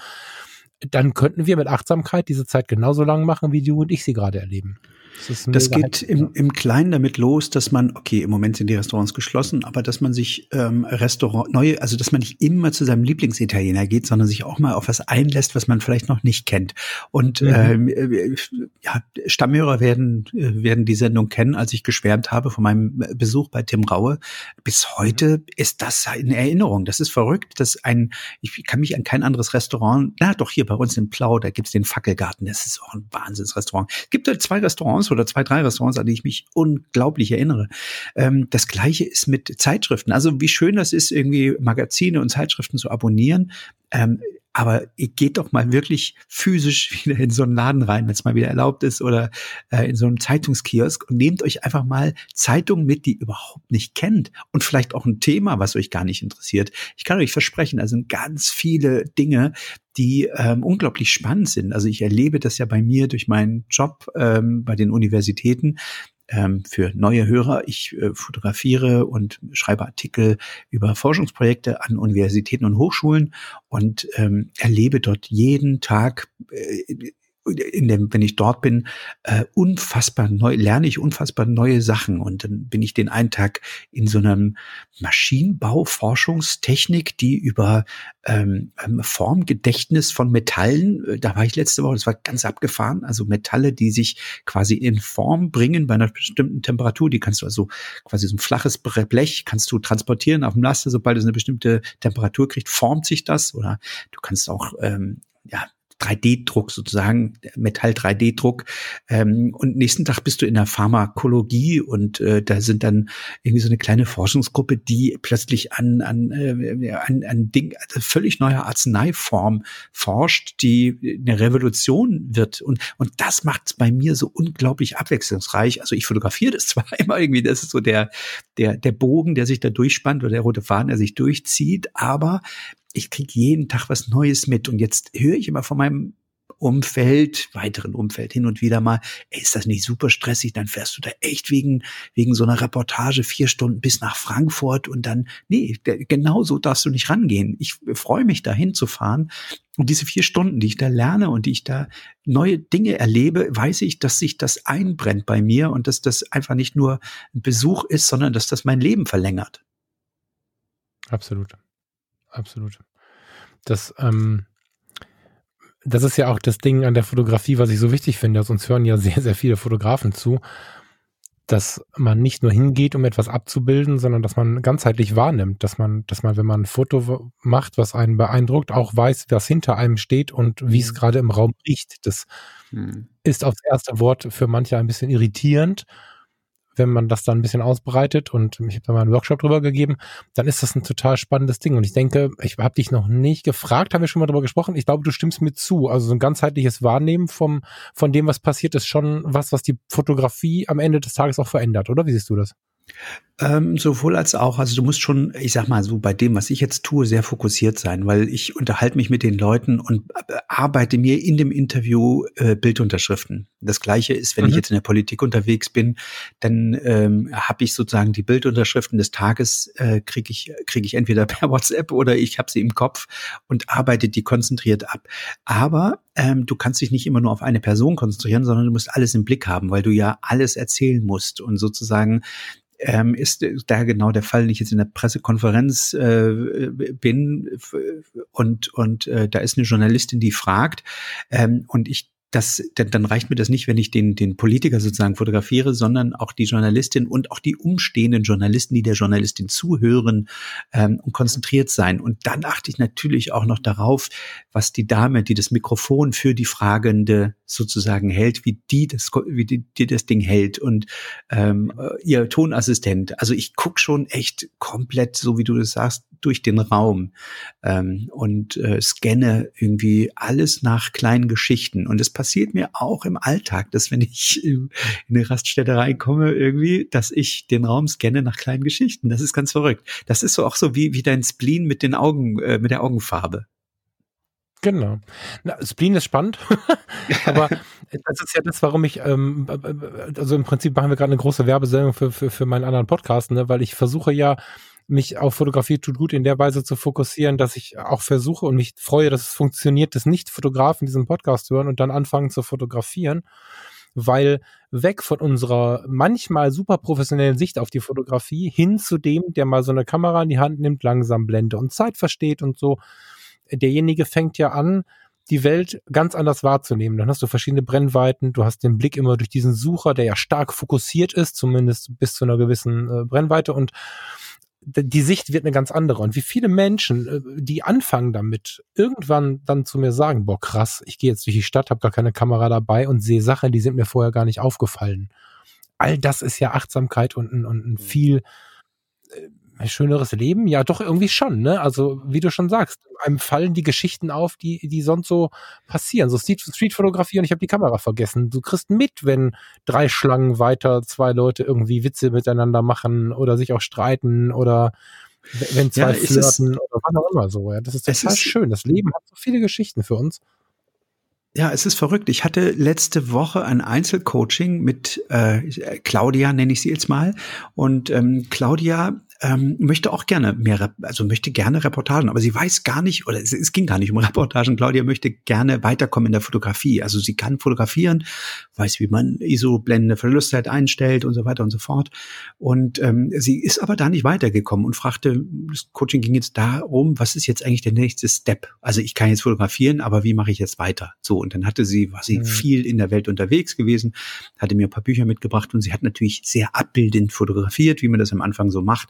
dann könnten wir mit Achtsamkeit diese Zeit genauso lang machen, wie du und ich sie gerade erleben. Das, das geht im, im Kleinen damit los, dass man, okay, im Moment sind die Restaurants geschlossen, aber dass man sich ähm, Restaurant neue, also dass man nicht immer zu seinem Lieblingsitaliener geht, sondern sich auch mal auf was einlässt, was man vielleicht noch nicht kennt. Und mhm. ähm, äh, ja, Stammhörer werden äh, werden die Sendung kennen, als ich geschwärmt habe von meinem Besuch bei Tim Raue. Bis heute mhm. ist das in Erinnerung. Das ist verrückt, dass ein, ich kann mich an kein anderes Restaurant, na doch hier bei uns in Plau, da gibt's den Fackelgarten. Das ist auch ein Wahnsinnsrestaurant. Es gibt da zwei Restaurants oder zwei, drei Restaurants, an die ich mich unglaublich erinnere. Ähm, das gleiche ist mit Zeitschriften. Also wie schön das ist, irgendwie Magazine und Zeitschriften zu abonnieren. Ähm, aber ihr geht doch mal wirklich physisch wieder in so einen Laden rein, wenn es mal wieder erlaubt ist, oder äh, in so einen Zeitungskiosk und nehmt euch einfach mal Zeitungen mit, die ihr überhaupt nicht kennt und vielleicht auch ein Thema, was euch gar nicht interessiert. Ich kann euch versprechen, also ganz viele Dinge, die ähm, unglaublich spannend sind. Also ich erlebe das ja bei mir durch meinen Job ähm, bei den Universitäten, ähm, für neue Hörer. Ich äh, fotografiere und schreibe Artikel über Forschungsprojekte an Universitäten und Hochschulen und ähm, erlebe dort jeden Tag äh, in dem, wenn ich dort bin, äh, unfassbar neu, lerne ich unfassbar neue Sachen. Und dann bin ich den einen Tag in so einem Maschinenbau-Forschungstechnik, die über ähm, ähm, Formgedächtnis von Metallen, äh, da war ich letzte Woche, das war ganz abgefahren, also Metalle, die sich quasi in Form bringen bei einer bestimmten Temperatur, die kannst du also quasi so ein flaches Blech kannst du transportieren auf dem Laster, sobald es eine bestimmte Temperatur kriegt, formt sich das oder du kannst auch ähm, ja, 3D-Druck sozusagen, Metall-3D-Druck. Ähm, und nächsten Tag bist du in der Pharmakologie und äh, da sind dann irgendwie so eine kleine Forschungsgruppe, die plötzlich an, an, äh, an, an Ding, also völlig neue Arzneiform forscht, die eine Revolution wird. Und, und das macht es bei mir so unglaublich abwechslungsreich. Also ich fotografiere das zwar immer irgendwie, das ist so der, der, der Bogen, der sich da durchspannt oder der rote Faden, der sich durchzieht, aber ich kriege jeden Tag was Neues mit. Und jetzt höre ich immer von meinem Umfeld, weiteren Umfeld hin und wieder mal, ey, ist das nicht super stressig? Dann fährst du da echt wegen, wegen so einer Reportage vier Stunden bis nach Frankfurt und dann, nee, genau so darfst du nicht rangehen. Ich freue mich da hinzufahren. Und diese vier Stunden, die ich da lerne und die ich da neue Dinge erlebe, weiß ich, dass sich das einbrennt bei mir und dass das einfach nicht nur ein Besuch ist, sondern dass das mein Leben verlängert. Absolut absolut. Das, ähm, das ist ja auch das Ding an der Fotografie, was ich so wichtig finde. Also uns hören ja sehr, sehr viele Fotografen zu, dass man nicht nur hingeht, um etwas abzubilden, sondern dass man ganzheitlich wahrnimmt, dass man, dass man, wenn man ein Foto macht, was einen beeindruckt, auch weiß, was hinter einem steht und wie es mhm. gerade im Raum riecht. Das hm. ist aufs erste Wort für manche ein bisschen irritierend wenn man das dann ein bisschen ausbreitet und ich habe da mal einen Workshop drüber gegeben, dann ist das ein total spannendes Ding. Und ich denke, ich habe dich noch nicht gefragt, haben wir schon mal drüber gesprochen. Ich glaube, du stimmst mir zu. Also so ein ganzheitliches Wahrnehmen vom, von dem, was passiert, ist schon was, was die Fotografie am Ende des Tages auch verändert, oder? Wie siehst du das? Ähm, sowohl als auch. Also du musst schon, ich sag mal so, bei dem, was ich jetzt tue, sehr fokussiert sein, weil ich unterhalte mich mit den Leuten und arbeite mir in dem Interview äh, Bildunterschriften. Das gleiche ist, wenn mhm. ich jetzt in der Politik unterwegs bin, dann ähm, habe ich sozusagen die Bildunterschriften des Tages, äh, kriege ich, krieg ich entweder per WhatsApp oder ich habe sie im Kopf und arbeite die konzentriert ab. Aber ähm, du kannst dich nicht immer nur auf eine Person konzentrieren, sondern du musst alles im Blick haben, weil du ja alles erzählen musst. Und sozusagen ähm, ist da genau der Fall, wenn ich jetzt in der Pressekonferenz äh, bin und, und äh, da ist eine Journalistin, die fragt ähm, und ich das, dann, reicht mir das nicht, wenn ich den, den Politiker sozusagen fotografiere, sondern auch die Journalistin und auch die umstehenden Journalisten, die der Journalistin zuhören ähm, und konzentriert sein. Und dann achte ich natürlich auch noch darauf, was die Dame, die das Mikrofon für die Fragende sozusagen hält, wie die das, wie die, die das Ding hält und ähm, ihr Tonassistent. Also ich guck schon echt komplett, so wie du das sagst, durch den Raum ähm, und äh, scanne irgendwie alles nach kleinen Geschichten. Und es mir auch im Alltag, dass wenn ich in eine Raststätte reinkomme, irgendwie, dass ich den Raum scanne nach kleinen Geschichten. Das ist ganz verrückt. Das ist so auch so wie, wie dein Spleen mit den Augen, äh, mit der Augenfarbe. Genau. Na, Spleen ist spannend, aber das ist ja das, warum ich, ähm, also im Prinzip machen wir gerade eine große Werbesendung für, für, für meinen anderen Podcast, ne, weil ich versuche ja, mich auf Fotografie tut gut in der Weise zu fokussieren, dass ich auch versuche und mich freue, dass es funktioniert, dass nicht Fotografen diesen Podcast hören und dann anfangen zu fotografieren, weil weg von unserer manchmal super professionellen Sicht auf die Fotografie hin zu dem, der mal so eine Kamera in die Hand nimmt, langsam Blende und Zeit versteht und so. Derjenige fängt ja an, die Welt ganz anders wahrzunehmen. Dann hast du verschiedene Brennweiten, du hast den Blick immer durch diesen Sucher, der ja stark fokussiert ist, zumindest bis zu einer gewissen äh, Brennweite und die Sicht wird eine ganz andere. Und wie viele Menschen, äh, die anfangen damit, irgendwann dann zu mir sagen, boah, krass, ich gehe jetzt durch die Stadt, habe gar keine Kamera dabei und sehe Sachen, die sind mir vorher gar nicht aufgefallen. All das ist ja Achtsamkeit und, und, und ein mhm. viel ein schöneres Leben? Ja, doch irgendwie schon, ne? Also, wie du schon sagst, einem fallen die Geschichten auf, die, die sonst so passieren. So Street-Fotografie und ich habe die Kamera vergessen. Du kriegst mit, wenn drei Schlangen weiter zwei Leute irgendwie Witze miteinander machen oder sich auch streiten oder wenn zwei ja, flirten oder was auch immer so. Ja, das ist total ist, schön. Das Leben hat so viele Geschichten für uns. Ja, es ist verrückt. Ich hatte letzte Woche ein Einzelcoaching mit äh, Claudia, nenne ich sie jetzt mal. Und ähm, Claudia ähm, möchte auch gerne mehr, also möchte gerne Reportagen, aber sie weiß gar nicht, oder es, es ging gar nicht um Reportagen. Claudia möchte gerne weiterkommen in der Fotografie. Also sie kann fotografieren, weiß, wie man ISO-Blende Verlustzeit einstellt und so weiter und so fort. Und ähm, sie ist aber da nicht weitergekommen und fragte, das Coaching ging jetzt darum, was ist jetzt eigentlich der nächste Step? Also ich kann jetzt fotografieren, aber wie mache ich jetzt weiter? So, und dann hatte sie, war sie mhm. viel in der Welt unterwegs gewesen, hatte mir ein paar Bücher mitgebracht und sie hat natürlich sehr abbildend fotografiert, wie man das am Anfang so macht.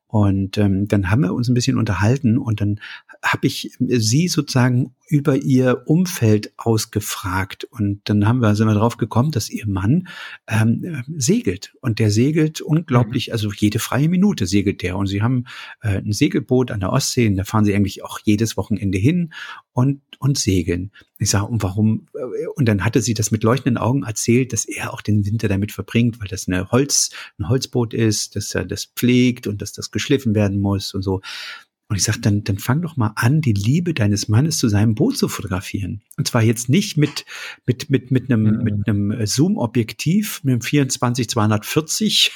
Und ähm, dann haben wir uns ein bisschen unterhalten und dann habe ich sie sozusagen über ihr Umfeld ausgefragt. Und dann haben wir, sind wir drauf gekommen, dass ihr Mann ähm, segelt. Und der segelt unglaublich, mhm. also jede freie Minute segelt der. Und sie haben äh, ein Segelboot an der Ostsee und da fahren sie eigentlich auch jedes Wochenende hin und, und segeln. Ich sage, und warum? Äh, und dann hatte sie das mit leuchtenden Augen erzählt, dass er auch den Winter damit verbringt, weil das eine Holz, ein Holzboot ist, dass er das pflegt und dass das geschliffen werden muss und so. Und ich sage, dann, dann fang doch mal an, die Liebe deines Mannes zu seinem Boot zu fotografieren. Und zwar jetzt nicht mit, mit, mit, mit einem, mhm. mit einem Zoom-Objektiv, mit einem 24 240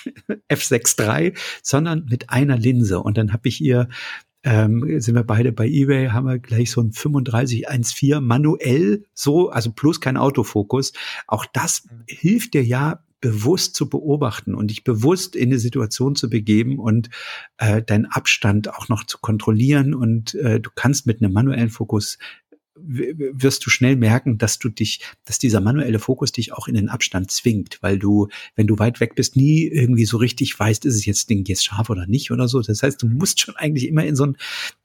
f6.3, sondern mit einer Linse. Und dann habe ich ihr ähm, sind wir beide bei eBay, haben wir gleich so ein 3514 manuell, so, also plus kein Autofokus. Auch das mhm. hilft dir ja, bewusst zu beobachten und dich bewusst in eine Situation zu begeben und äh, deinen Abstand auch noch zu kontrollieren und äh, du kannst mit einem manuellen Fokus wirst du schnell merken, dass du dich, dass dieser manuelle Fokus dich auch in den Abstand zwingt, weil du, wenn du weit weg bist, nie irgendwie so richtig weißt, ist es jetzt Ding jetzt scharf oder nicht oder so. Das heißt, du musst schon eigentlich immer in so ein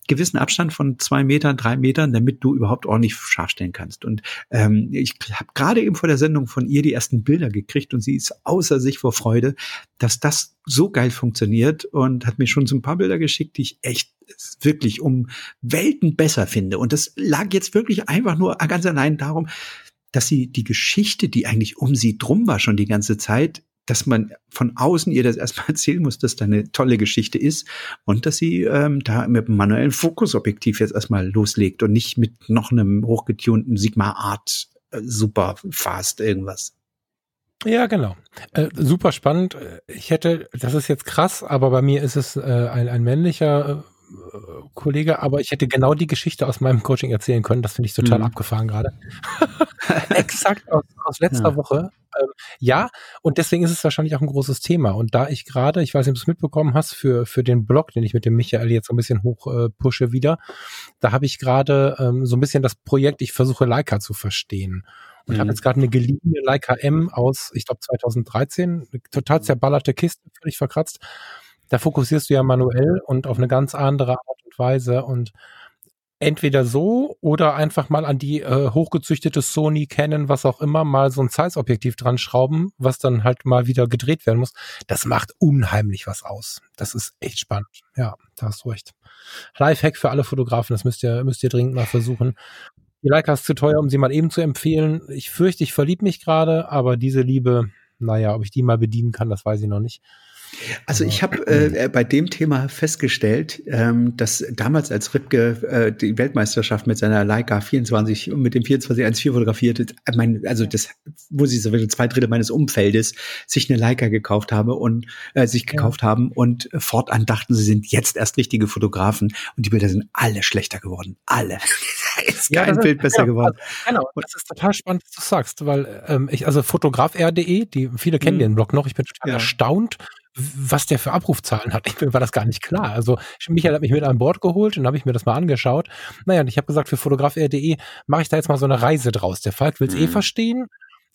gewissen Abstand von zwei Metern, drei Metern, damit du überhaupt ordentlich scharf stellen kannst. Und ähm, ich habe gerade eben vor der Sendung von ihr die ersten Bilder gekriegt und sie ist außer sich vor Freude, dass das so geil funktioniert und hat mir schon so ein paar Bilder geschickt, die ich echt wirklich um Welten besser finde. Und das lag jetzt wirklich einfach nur ganz allein darum, dass sie die Geschichte, die eigentlich um sie drum war schon die ganze Zeit, dass man von außen ihr das erstmal erzählen muss, dass da eine tolle Geschichte ist und dass sie ähm, da mit einem manuellen Fokusobjektiv jetzt erstmal loslegt und nicht mit noch einem hochgetunten Sigma Art äh, super fast irgendwas. Ja, genau. Äh, super spannend. Ich hätte, das ist jetzt krass, aber bei mir ist es äh, ein, ein männlicher Kollege, aber ich hätte genau die Geschichte aus meinem Coaching erzählen können. Das finde ich total mhm. abgefahren gerade. Exakt aus, aus letzter ja. Woche. Ähm, ja, und deswegen ist es wahrscheinlich auch ein großes Thema. Und da ich gerade, ich weiß nicht, ob du es mitbekommen hast, für, für den Blog, den ich mit dem Michael jetzt so ein bisschen hoch äh, pushe wieder, da habe ich gerade ähm, so ein bisschen das Projekt, ich versuche Leica zu verstehen. Und mhm. habe jetzt gerade eine geliehene Leica M aus, ich glaube 2013, eine total zerballerte Kiste, völlig verkratzt da fokussierst du ja manuell und auf eine ganz andere Art und Weise und entweder so oder einfach mal an die äh, hochgezüchtete Sony Canon, was auch immer, mal so ein Zeiss-Objektiv dran schrauben, was dann halt mal wieder gedreht werden muss. Das macht unheimlich was aus. Das ist echt spannend. Ja, da hast du recht. Lifehack für alle Fotografen, das müsst ihr, müsst ihr dringend mal versuchen. Die Leica ist zu teuer, um sie mal eben zu empfehlen. Ich fürchte, ich verlieb mich gerade, aber diese Liebe, naja, ob ich die mal bedienen kann, das weiß ich noch nicht. Also ich habe äh, bei dem Thema festgestellt, ähm, dass damals als Ripke äh, die Weltmeisterschaft mit seiner Leica 24 und mit dem 2414 fotografierte, äh, mein, also das, wo sie so zwei Drittel meines Umfeldes sich eine Leica gekauft habe und äh, sich gekauft ja. haben und fortan dachten, sie sind jetzt erst richtige Fotografen und die Bilder sind alle schlechter geworden, alle. ist kein ja, Bild ist, besser ja, geworden. Also, genau, das ist total spannend, was du sagst, weil ähm, ich also fotograf.r.de, die viele kennen mhm. den Blog noch, ich bin total erstaunt was der für Abrufzahlen hat. Ich, mir war das gar nicht klar. Also Michael hat mich mit an Bord geholt und habe ich mir das mal angeschaut. Naja, und ich habe gesagt, für fotograf.de mache ich da jetzt mal so eine Reise draus. Der Falk will es eh mhm. eh verstehen.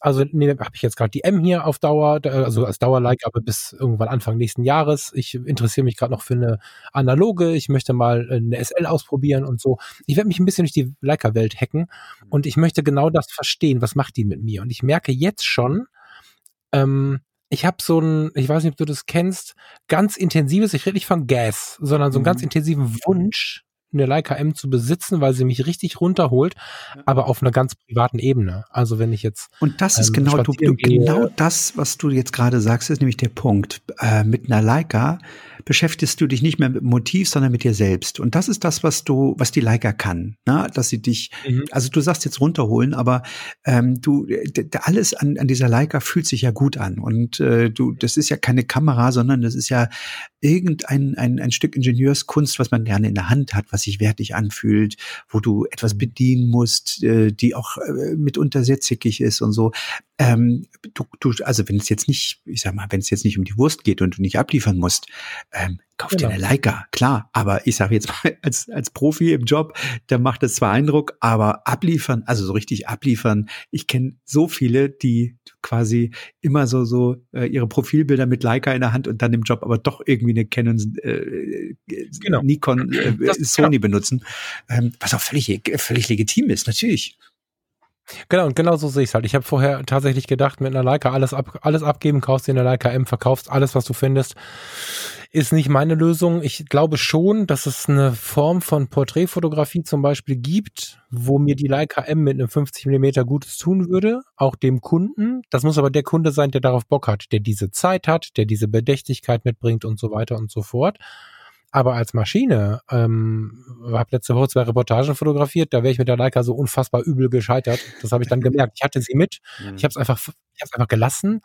Also nee, habe ich jetzt gerade die M hier auf Dauer, also als Dauerlike, aber bis irgendwann Anfang nächsten Jahres. Ich interessiere mich gerade noch für eine analoge. Ich möchte mal eine SL ausprobieren und so. Ich werde mich ein bisschen durch die Leica-Welt hacken und ich möchte genau das verstehen. Was macht die mit mir? Und ich merke jetzt schon, ähm, ich habe so ein, ich weiß nicht, ob du das kennst, ganz intensives, ich rede nicht von Gas, sondern so einen mhm. ganz intensiven Wunsch, eine Leica M zu besitzen, weil sie mich richtig runterholt, ja. aber auf einer ganz privaten Ebene. Also wenn ich jetzt und das ist ähm, genau du, du genau das, was du jetzt gerade sagst, ist nämlich der Punkt. Äh, mit einer Leica beschäftigst du dich nicht mehr mit dem Motiv, sondern mit dir selbst. Und das ist das, was du, was die Leica kann, ne? dass sie dich, mhm. also du sagst jetzt runterholen, aber ähm, du, alles an, an dieser Leica fühlt sich ja gut an. Und äh, du, das ist ja keine Kamera, sondern das ist ja irgendein ein, ein Stück Ingenieurskunst, was man gerne in der Hand hat, was sich wertig anfühlt, wo du etwas bedienen musst, äh, die auch äh, mitunter sehr zickig ist und so. Ähm, du, du, also wenn es jetzt nicht, ich sag mal, wenn es jetzt nicht um die Wurst geht und du nicht abliefern musst, ähm, kauf genau. dir eine Leica, klar. Aber ich sage jetzt mal, als, als Profi im Job, da macht es zwar Eindruck, aber abliefern, also so richtig abliefern. Ich kenne so viele, die quasi immer so, so äh, ihre Profilbilder mit Leica in der Hand und dann im Job aber doch irgendwie eine Canon, äh, genau. Nikon, äh, das, Sony genau. benutzen. Ähm, was auch völlig, völlig legitim ist, natürlich. Genau, und genau so sehe ich es halt. Ich habe vorher tatsächlich gedacht, mit einer Leica alles, ab, alles abgeben, kaufst dir eine Leica M, verkaufst alles, was du findest. Ist nicht meine Lösung. Ich glaube schon, dass es eine Form von Porträtfotografie zum Beispiel gibt, wo mir die Leica M mit einem 50 Millimeter Gutes tun würde, auch dem Kunden. Das muss aber der Kunde sein, der darauf Bock hat, der diese Zeit hat, der diese Bedächtigkeit mitbringt und so weiter und so fort. Aber als Maschine, ähm, habe letzte Woche zwei Reportagen fotografiert, da wäre ich mit der Leica so unfassbar übel gescheitert. Das habe ich dann gemerkt. Ich hatte sie mit, ich habe es einfach, ich habe einfach gelassen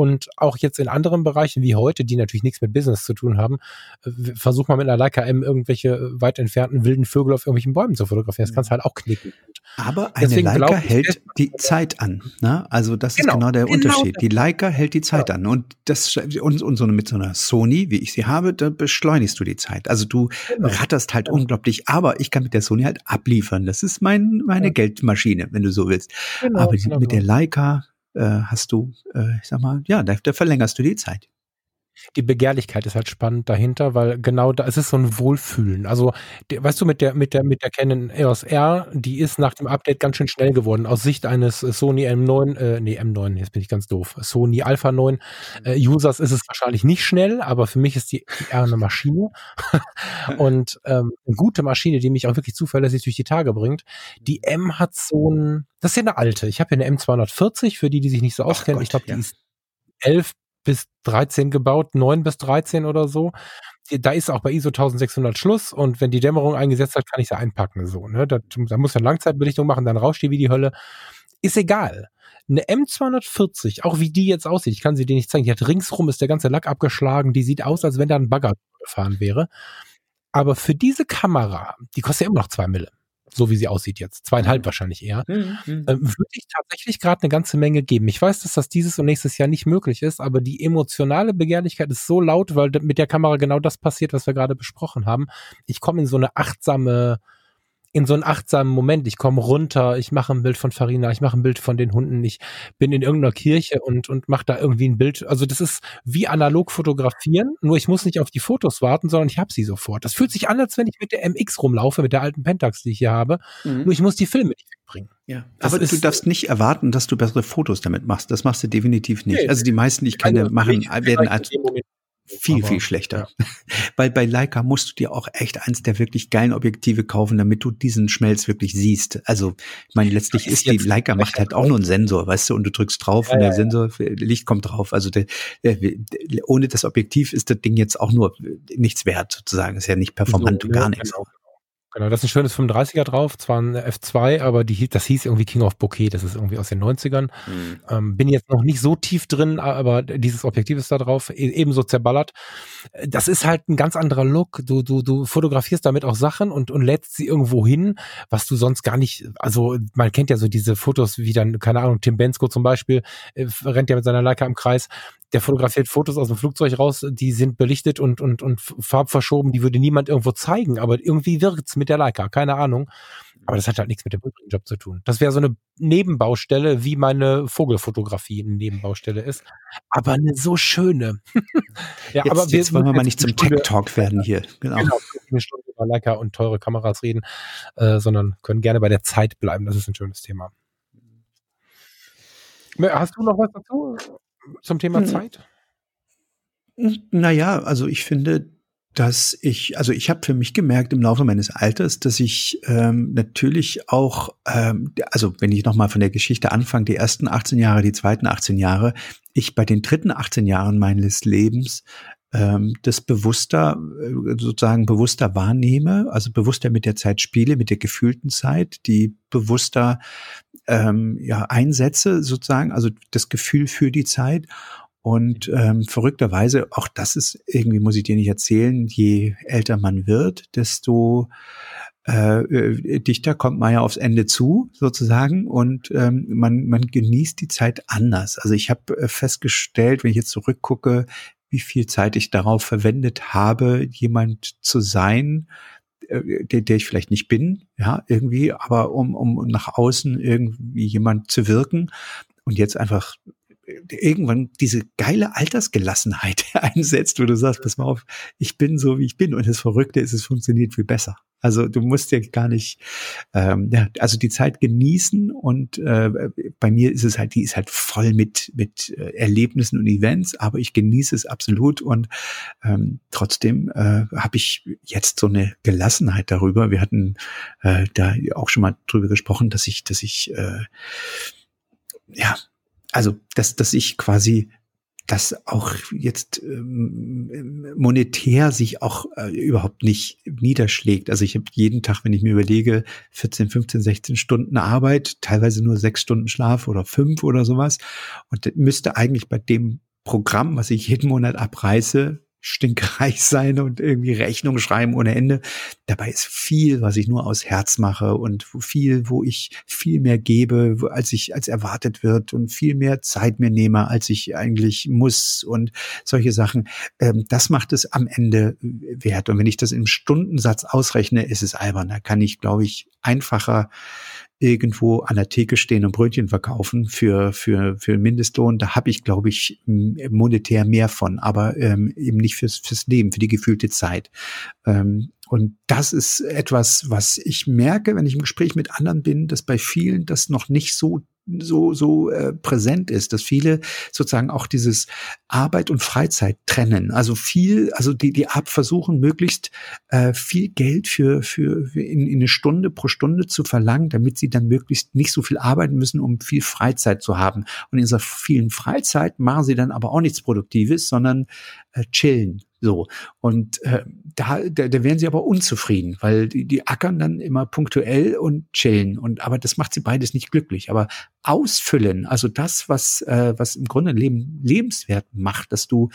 und auch jetzt in anderen Bereichen wie heute, die natürlich nichts mit Business zu tun haben, äh, versuch mal mit einer Leica M irgendwelche äh, weit entfernten wilden Vögel auf irgendwelchen Bäumen zu fotografieren. Das kannst du halt auch knicken. Aber eine Deswegen Leica hält die Zeit an. Ne? Also das genau, ist genau der genau Unterschied. Die Leica hält die Zeit ja. an. Und das und, und so mit so einer Sony, wie ich sie habe, da beschleunigst du die Zeit. Also du genau. ratterst halt ja. unglaublich. Aber ich kann mit der Sony halt abliefern. Das ist mein, meine ja. Geldmaschine, wenn du so willst. Genau, aber die, mit genau. der Leica äh, hast du, äh, ich sag mal, ja, da, da verlängerst du die Zeit die Begehrlichkeit ist halt spannend dahinter, weil genau da es ist so ein Wohlfühlen. Also, die, weißt du, mit der mit der mit der Canon EOS R, die ist nach dem Update ganz schön schnell geworden. Aus Sicht eines Sony M9, äh, nee M9, jetzt bin ich ganz doof. Sony Alpha 9 äh, Users ist es wahrscheinlich nicht schnell, aber für mich ist die R eine Maschine und ähm, eine gute Maschine, die mich auch wirklich zuverlässig durch die Tage bringt. Die M hat so ein, das ist ja eine alte. Ich habe ja eine M240 für die, die sich nicht so auskennen. ich glaube, die ja. ist 11 bis 13 gebaut, 9 bis 13 oder so. Da ist auch bei ISO 1600 Schluss und wenn die Dämmerung eingesetzt hat, kann ich sie einpacken. So, ne? da, da muss man Langzeitbelichtung machen, dann rauscht die wie die Hölle. Ist egal. Eine M240, auch wie die jetzt aussieht, ich kann sie dir nicht zeigen, die hat ringsrum ist der ganze Lack abgeschlagen, die sieht aus, als wenn da ein Bagger gefahren wäre. Aber für diese Kamera, die kostet ja immer noch zwei Mille so wie sie aussieht jetzt, zweieinhalb mhm. wahrscheinlich eher, mhm. mhm. äh, würde ich tatsächlich gerade eine ganze Menge geben. Ich weiß, dass das dieses und nächstes Jahr nicht möglich ist, aber die emotionale Begehrlichkeit ist so laut, weil mit der Kamera genau das passiert, was wir gerade besprochen haben. Ich komme in so eine achtsame in so einen achtsamen Moment. Ich komme runter, ich mache ein Bild von Farina, ich mache ein Bild von den Hunden, ich bin in irgendeiner Kirche und, und mache da irgendwie ein Bild. Also das ist wie analog fotografieren, nur ich muss nicht auf die Fotos warten, sondern ich habe sie sofort. Das fühlt sich an, als wenn ich mit der MX rumlaufe, mit der alten Pentax, die ich hier habe. Mhm. Nur ich muss die Filme nicht wegbringen. Ja, das aber du darfst nicht erwarten, dass du bessere Fotos damit machst. Das machst du definitiv nicht. Nee, also die meisten, die ich kenne, machen, werden als viel, aber, viel schlechter. Ja. Weil bei Leica musst du dir auch echt eins der wirklich geilen Objektive kaufen, damit du diesen Schmelz wirklich siehst. Also, ich meine, letztlich ist, die Leica macht halt auch nur einen Sensor, weißt du, und du drückst drauf ja, und der ja, Sensor, Licht kommt drauf. Also, der, der, ohne das Objektiv ist das Ding jetzt auch nur nichts wert, sozusagen. Ist ja nicht performant so, und gar nichts. Genau. Genau, das ist ein schönes 35er drauf, zwar ein F2, aber die, das hieß irgendwie King of Bouquet, das ist irgendwie aus den 90ern. Mhm. Ähm, bin jetzt noch nicht so tief drin, aber dieses Objektiv ist da drauf, e ebenso zerballert. Das ist halt ein ganz anderer Look. Du, du, du fotografierst damit auch Sachen und, und lädst sie irgendwo hin, was du sonst gar nicht, also man kennt ja so diese Fotos, wie dann, keine Ahnung, Tim Bensko zum Beispiel, äh, rennt ja mit seiner Leica im Kreis der fotografiert Fotos aus dem Flugzeug raus, die sind belichtet und, und, und farbverschoben, die würde niemand irgendwo zeigen, aber irgendwie wirkt's mit der Leica, keine Ahnung. Aber das hat halt nichts mit dem übrigen Job zu tun. Das wäre so eine Nebenbaustelle, wie meine Vogelfotografie eine Nebenbaustelle ist. Aber eine so schöne. ja, jetzt, aber wir, jetzt wollen wir mal nicht zum Tech-Talk werden hier. Genau. genau. Eine Stunde über Leica und teure Kameras reden, äh, sondern können gerne bei der Zeit bleiben. Das ist ein schönes Thema. Hast du noch was dazu? Zum Thema hm. Zeit? Naja, also ich finde, dass ich, also ich habe für mich gemerkt im Laufe meines Alters, dass ich ähm, natürlich auch, ähm, also wenn ich nochmal von der Geschichte anfange, die ersten 18 Jahre, die zweiten 18 Jahre, ich bei den dritten 18 Jahren meines Lebens ähm, das bewusster, äh, sozusagen bewusster wahrnehme, also bewusster mit der Zeit spiele, mit der gefühlten Zeit, die bewusster ähm, ja, einsetze, sozusagen, also das Gefühl für die Zeit. Und ähm, verrückterweise, auch das ist irgendwie, muss ich dir nicht erzählen, je älter man wird, desto äh, äh, dichter kommt man ja aufs Ende zu, sozusagen, und ähm, man, man genießt die Zeit anders. Also ich habe äh, festgestellt, wenn ich jetzt zurückgucke, wie viel Zeit ich darauf verwendet habe, jemand zu sein, äh, der, der ich vielleicht nicht bin, ja, irgendwie, aber um, um nach außen irgendwie jemand zu wirken und jetzt einfach irgendwann diese geile Altersgelassenheit einsetzt, wo du sagst, pass mal auf, ich bin so, wie ich bin. Und das Verrückte ist, es funktioniert viel besser. Also du musst ja gar nicht, ähm, ja, also die Zeit genießen und äh, bei mir ist es halt, die ist halt voll mit mit äh, Erlebnissen und Events, aber ich genieße es absolut und ähm, trotzdem äh, habe ich jetzt so eine Gelassenheit darüber. Wir hatten äh, da auch schon mal drüber gesprochen, dass ich, dass ich äh, ja also dass, dass ich quasi das auch jetzt ähm, monetär sich auch äh, überhaupt nicht niederschlägt. Also ich habe jeden Tag, wenn ich mir überlege, 14, 15, 16 Stunden Arbeit, teilweise nur sechs Stunden Schlaf oder fünf oder sowas. Und müsste eigentlich bei dem Programm, was ich jeden Monat abreiße, stinkreich sein und irgendwie Rechnung schreiben ohne Ende. Dabei ist viel, was ich nur aus Herz mache und viel, wo ich viel mehr gebe, als ich als erwartet wird und viel mehr Zeit mir nehme, als ich eigentlich muss und solche Sachen. Ähm, das macht es am Ende wert. Und wenn ich das im Stundensatz ausrechne, ist es albern. Da kann ich, glaube ich, einfacher irgendwo an der Theke stehen und Brötchen verkaufen für, für, für Mindestlohn, da habe ich, glaube ich, monetär mehr von, aber ähm, eben nicht fürs, fürs Leben, für die gefühlte Zeit. Ähm, und das ist etwas, was ich merke, wenn ich im Gespräch mit anderen bin, dass bei vielen das noch nicht so so so äh, präsent ist, dass viele sozusagen auch dieses Arbeit und Freizeit trennen. Also viel, also die die Ab versuchen möglichst äh, viel Geld für für, für in, in eine Stunde pro Stunde zu verlangen, damit sie dann möglichst nicht so viel arbeiten müssen, um viel Freizeit zu haben. Und in dieser vielen Freizeit machen sie dann aber auch nichts Produktives, sondern äh, chillen so. Und äh, da, da, da wären sie aber unzufrieden, weil die, die ackern dann immer punktuell und chillen. Und aber das macht sie beides nicht glücklich. Aber ausfüllen, also das, was, äh, was im Grunde Leben lebenswert macht, dass du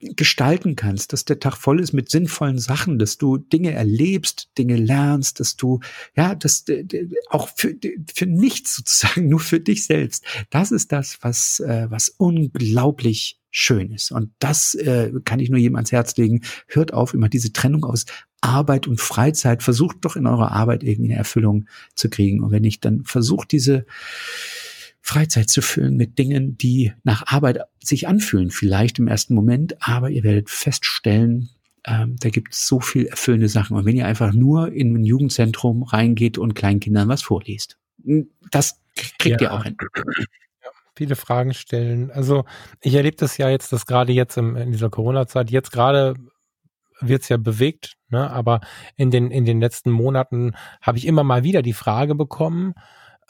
gestalten kannst, dass der Tag voll ist mit sinnvollen Sachen, dass du Dinge erlebst, Dinge lernst, dass du, ja, das auch für, für nichts sozusagen, nur für dich selbst. Das ist das, was, äh, was unglaublich schön ist. Und das äh, kann ich nur jedem ans Herz legen. Hört auf, immer diese Trennung aus Arbeit und Freizeit. Versucht doch in eurer Arbeit irgendwie eine Erfüllung zu kriegen. Und wenn nicht, dann versucht diese Freizeit zu füllen mit Dingen, die nach Arbeit sich anfühlen, vielleicht im ersten Moment, aber ihr werdet feststellen, ähm, da gibt es so viel erfüllende Sachen. Und wenn ihr einfach nur in ein Jugendzentrum reingeht und Kleinkindern was vorliest, das kriegt ja. ihr auch hin. Viele Fragen stellen. Also ich erlebe das ja jetzt, dass gerade jetzt im, in dieser Corona-Zeit, jetzt gerade wird es ja bewegt, ne? aber in den, in den letzten Monaten habe ich immer mal wieder die Frage bekommen,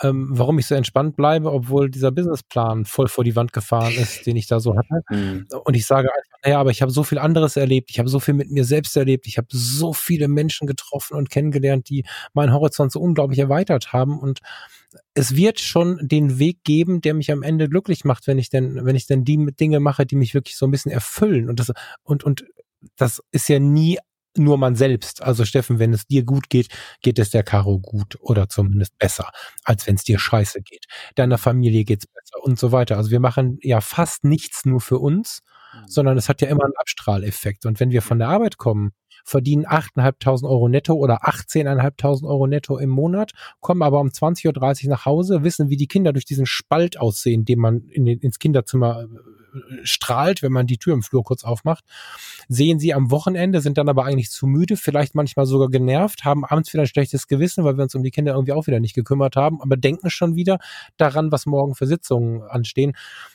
ähm, warum ich so entspannt bleibe, obwohl dieser Businessplan voll vor die Wand gefahren ist, den ich da so hatte. Mhm. Und ich sage einfach, naja, aber ich habe so viel anderes erlebt, ich habe so viel mit mir selbst erlebt, ich habe so viele Menschen getroffen und kennengelernt, die meinen Horizont so unglaublich erweitert haben und es wird schon den Weg geben, der mich am Ende glücklich macht, wenn ich denn, wenn ich denn die Dinge mache, die mich wirklich so ein bisschen erfüllen. Und das, und, und das ist ja nie nur man selbst. Also Steffen, wenn es dir gut geht, geht es der Caro gut oder zumindest besser, als wenn es dir scheiße geht. Deiner Familie geht's besser und so weiter. Also wir machen ja fast nichts nur für uns, mhm. sondern es hat ja immer einen Abstrahleffekt. Und wenn wir von der Arbeit kommen, verdienen 8.500 Euro netto oder 18.500 Euro netto im Monat, kommen aber um 20.30 Uhr nach Hause, wissen, wie die Kinder durch diesen Spalt aussehen, den man in den, ins Kinderzimmer äh, strahlt, wenn man die Tür im Flur kurz aufmacht, sehen sie am Wochenende, sind dann aber eigentlich zu müde, vielleicht manchmal sogar genervt, haben abends wieder ein schlechtes Gewissen, weil wir uns um die Kinder irgendwie auch wieder nicht gekümmert haben, aber denken schon wieder daran, was morgen für Sitzungen anstehen.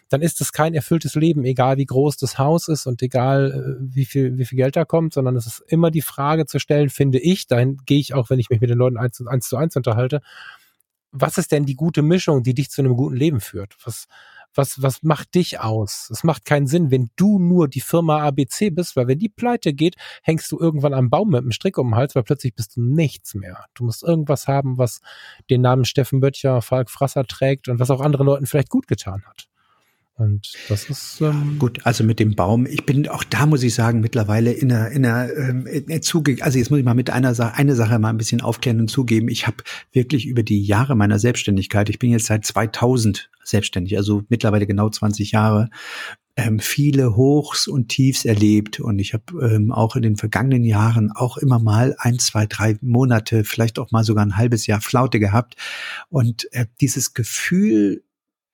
Dann ist es kein erfülltes Leben, egal wie groß das Haus ist und egal äh, wie viel, wie viel Geld da kommt, sondern es ist immer die Frage zu stellen, finde ich, dahin gehe ich auch, wenn ich mich mit den Leuten eins, eins zu eins unterhalte, was ist denn die gute Mischung, die dich zu einem guten Leben führt? Was, was, was macht dich aus? Es macht keinen Sinn, wenn du nur die Firma ABC bist, weil wenn die pleite geht, hängst du irgendwann am Baum mit einem Strick um den Hals, weil plötzlich bist du nichts mehr. Du musst irgendwas haben, was den Namen Steffen Böttcher, Falk Frasser trägt und was auch anderen Leuten vielleicht gut getan hat. Und das ist ähm gut. Also mit dem Baum, ich bin auch da muss ich sagen mittlerweile in einer in einer ähm, Zuge. Also jetzt muss ich mal mit einer Sache eine Sache mal ein bisschen aufklären und zugeben. Ich habe wirklich über die Jahre meiner Selbstständigkeit. Ich bin jetzt seit 2000 selbstständig, also mittlerweile genau 20 Jahre. Ähm, viele Hochs und Tiefs erlebt und ich habe ähm, auch in den vergangenen Jahren auch immer mal ein, zwei, drei Monate, vielleicht auch mal sogar ein halbes Jahr Flaute gehabt und äh, dieses Gefühl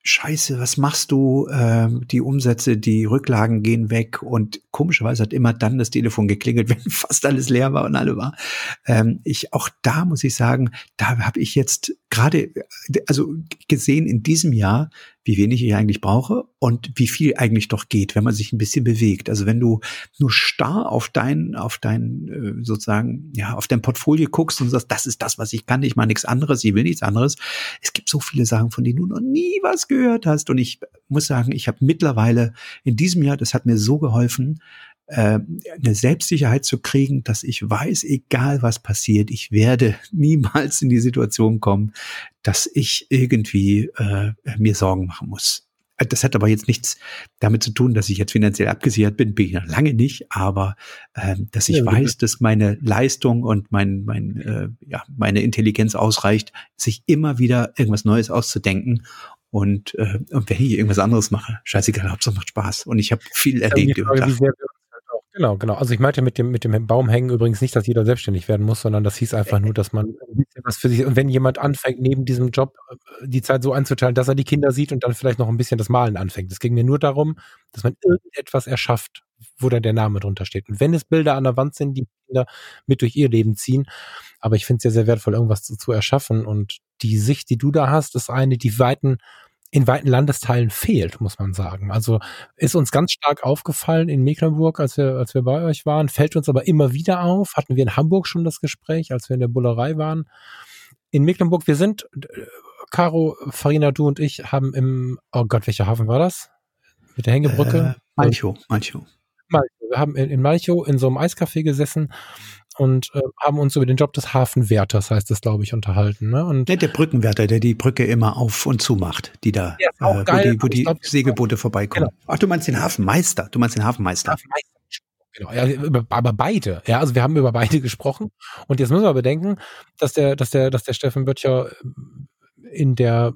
Scheiße, was machst du? Ähm, die Umsätze, die Rücklagen gehen weg und komischerweise hat immer dann das Telefon geklingelt, wenn fast alles leer war und alle war. Ähm, ich auch da muss ich sagen, da habe ich jetzt gerade also gesehen in diesem Jahr, wie wenig ich eigentlich brauche und wie viel eigentlich doch geht, wenn man sich ein bisschen bewegt. Also wenn du nur starr auf dein, auf dein, äh, sozusagen, ja, auf dein Portfolio guckst und sagst, das ist das, was ich kann, ich mache nichts anderes, ich will nichts anderes. Es gibt so viele Sachen, von denen du noch nie was gehört hast. Und ich muss sagen, ich habe mittlerweile in diesem Jahr, das hat mir so geholfen, äh, eine Selbstsicherheit zu kriegen, dass ich weiß, egal was passiert, ich werde niemals in die Situation kommen, dass ich irgendwie äh, mir Sorgen machen muss. Das hat aber jetzt nichts damit zu tun, dass ich jetzt finanziell abgesichert bin, bin ich noch lange nicht, aber äh, dass ich ja, weiß, dass meine Leistung und mein, mein, äh, ja, meine Intelligenz ausreicht, sich immer wieder irgendwas Neues auszudenken. Und, äh, und wenn ich irgendwas anderes mache, scheißegal, Hauptsache macht Spaß. Und ich habe viel erlebt. Frage, Genau, genau. Also ich meinte mit dem, mit dem Baum hängen übrigens nicht, dass jeder selbstständig werden muss, sondern das hieß einfach nur, dass man was für sich, und wenn jemand anfängt, neben diesem Job äh, die Zeit so einzuteilen, dass er die Kinder sieht und dann vielleicht noch ein bisschen das Malen anfängt. Es ging mir nur darum, dass man irgendetwas erschafft, wo dann der Name drunter steht. Und wenn es Bilder an der Wand sind, die Kinder mit durch ihr Leben ziehen, aber ich finde es sehr, sehr wertvoll, irgendwas zu, zu erschaffen. Und die Sicht, die du da hast, ist eine, die weiten in weiten Landesteilen fehlt, muss man sagen. Also ist uns ganz stark aufgefallen in Mecklenburg, als wir, als wir bei euch waren, fällt uns aber immer wieder auf. Hatten wir in Hamburg schon das Gespräch, als wir in der Bullerei waren. In Mecklenburg, wir sind, äh, Caro, Farina, du und ich haben im, oh Gott, welcher Hafen war das? Mit der Hängebrücke? Äh, Malchow, Malchow. Malchow. Wir haben in, in Malchow in so einem Eiscafé gesessen und äh, haben uns über den Job des Hafenwärters, heißt das, glaube ich, unterhalten. Ne? Und der, der Brückenwärter, der die Brücke immer auf und zu macht, die da, äh, geil, wo die, wo die glaub, Segelboote vorbeikommen. Genau. Ach, du meinst den Hafenmeister, du meinst den Hafenmeister. Hafenmeister. Genau, ja, aber beide. Ja, also wir haben über beide gesprochen. Und jetzt müssen wir bedenken, dass der, dass der, dass der Steffen Böttcher in der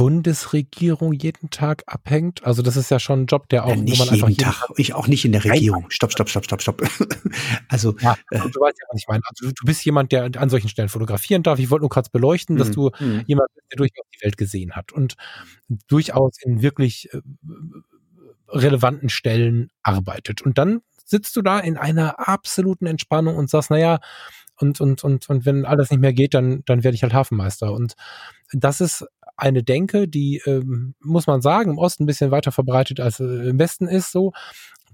Bundesregierung jeden Tag abhängt? Also das ist ja schon ein Job, der auch, ja, nicht wo man jeden einfach jeden Tag, ich auch nicht in der Regierung. Stopp, stopp, stopp, stopp, stopp. also ja, äh, du weißt ja, was ich meine. Also du bist jemand, der an solchen Stellen fotografieren darf. Ich wollte nur kurz beleuchten, dass mhm. du mhm. jemand bist, der durchaus die Welt gesehen hat und durchaus in wirklich äh, relevanten Stellen arbeitet. Und dann sitzt du da in einer absoluten Entspannung und sagst, naja, und, und, und, und wenn alles nicht mehr geht, dann, dann werde ich halt Hafenmeister. Und das ist eine Denke, die, ähm, muss man sagen, im Osten ein bisschen weiter verbreitet als äh, im Westen ist, so,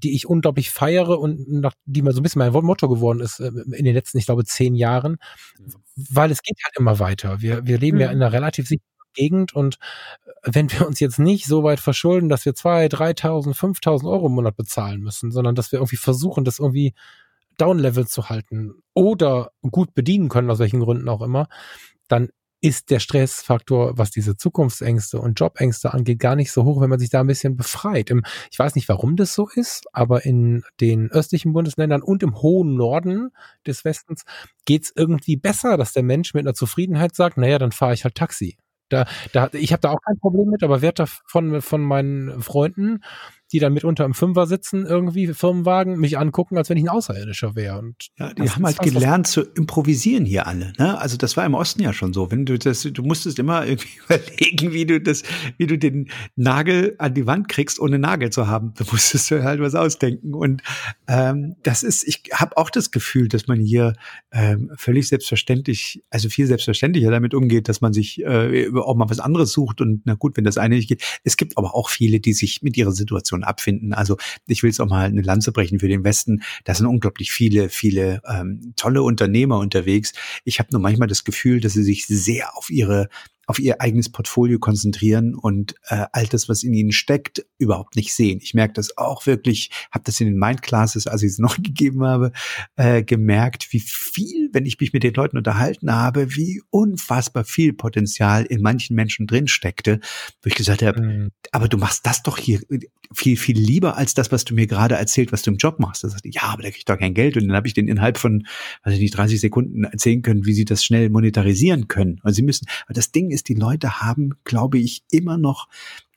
die ich unglaublich feiere und nach, die mal so ein bisschen mein Motto geworden ist äh, in den letzten, ich glaube, zehn Jahren, weil es geht halt immer weiter. Wir, wir leben mhm. ja in einer relativ sicheren Gegend und äh, wenn wir uns jetzt nicht so weit verschulden, dass wir zwei, 3.000, 5.000 Euro im Monat bezahlen müssen, sondern dass wir irgendwie versuchen, das irgendwie Downlevel zu halten oder gut bedienen können, aus welchen Gründen auch immer, dann ist der Stressfaktor, was diese Zukunftsängste und Jobängste angeht, gar nicht so hoch, wenn man sich da ein bisschen befreit. Ich weiß nicht, warum das so ist, aber in den östlichen Bundesländern und im hohen Norden des Westens geht es irgendwie besser, dass der Mensch mit einer Zufriedenheit sagt, naja, dann fahre ich halt Taxi. Da, da, ich habe da auch kein Problem mit, aber werde von, von meinen Freunden die dann mitunter im Fünfer sitzen, irgendwie Firmenwagen, mich angucken, als wenn ich ein Außerirdischer wäre. Und ja, die haben halt gelernt zu improvisieren hier alle. Ne? Also das war im Osten ja schon so. Wenn du das, du musstest immer irgendwie überlegen, wie du das, wie du den Nagel an die Wand kriegst, ohne Nagel zu haben. Da musstest du halt was ausdenken. Und ähm, das ist, ich habe auch das Gefühl, dass man hier ähm, völlig selbstverständlich, also viel selbstverständlicher damit umgeht, dass man sich äh, auch mal was anderes sucht. Und na gut, wenn das eine nicht geht. Es gibt aber auch viele, die sich mit ihrer Situation schon abfinden. Also ich will es auch mal eine Lanze brechen für den Westen. Da sind unglaublich viele, viele ähm, tolle Unternehmer unterwegs. Ich habe nur manchmal das Gefühl, dass sie sich sehr auf ihre auf ihr eigenes Portfolio konzentrieren und äh, all das, was in ihnen steckt, überhaupt nicht sehen. Ich merke das auch wirklich, habe das in den Mindclasses, als ich es noch gegeben habe, äh, gemerkt, wie viel, wenn ich mich mit den Leuten unterhalten habe, wie unfassbar viel Potenzial in manchen Menschen drin steckte, wo ich gesagt habe, mhm. aber du machst das doch hier viel, viel lieber als das, was du mir gerade erzählt, was du im Job machst. Da sagte, ja, aber da krieg ich doch kein Geld. Und dann habe ich den innerhalb von, weiß ich nicht, 30 Sekunden erzählen können, wie sie das schnell monetarisieren können. Und sie müssen, aber das Ding ist, die Leute haben, glaube ich, immer noch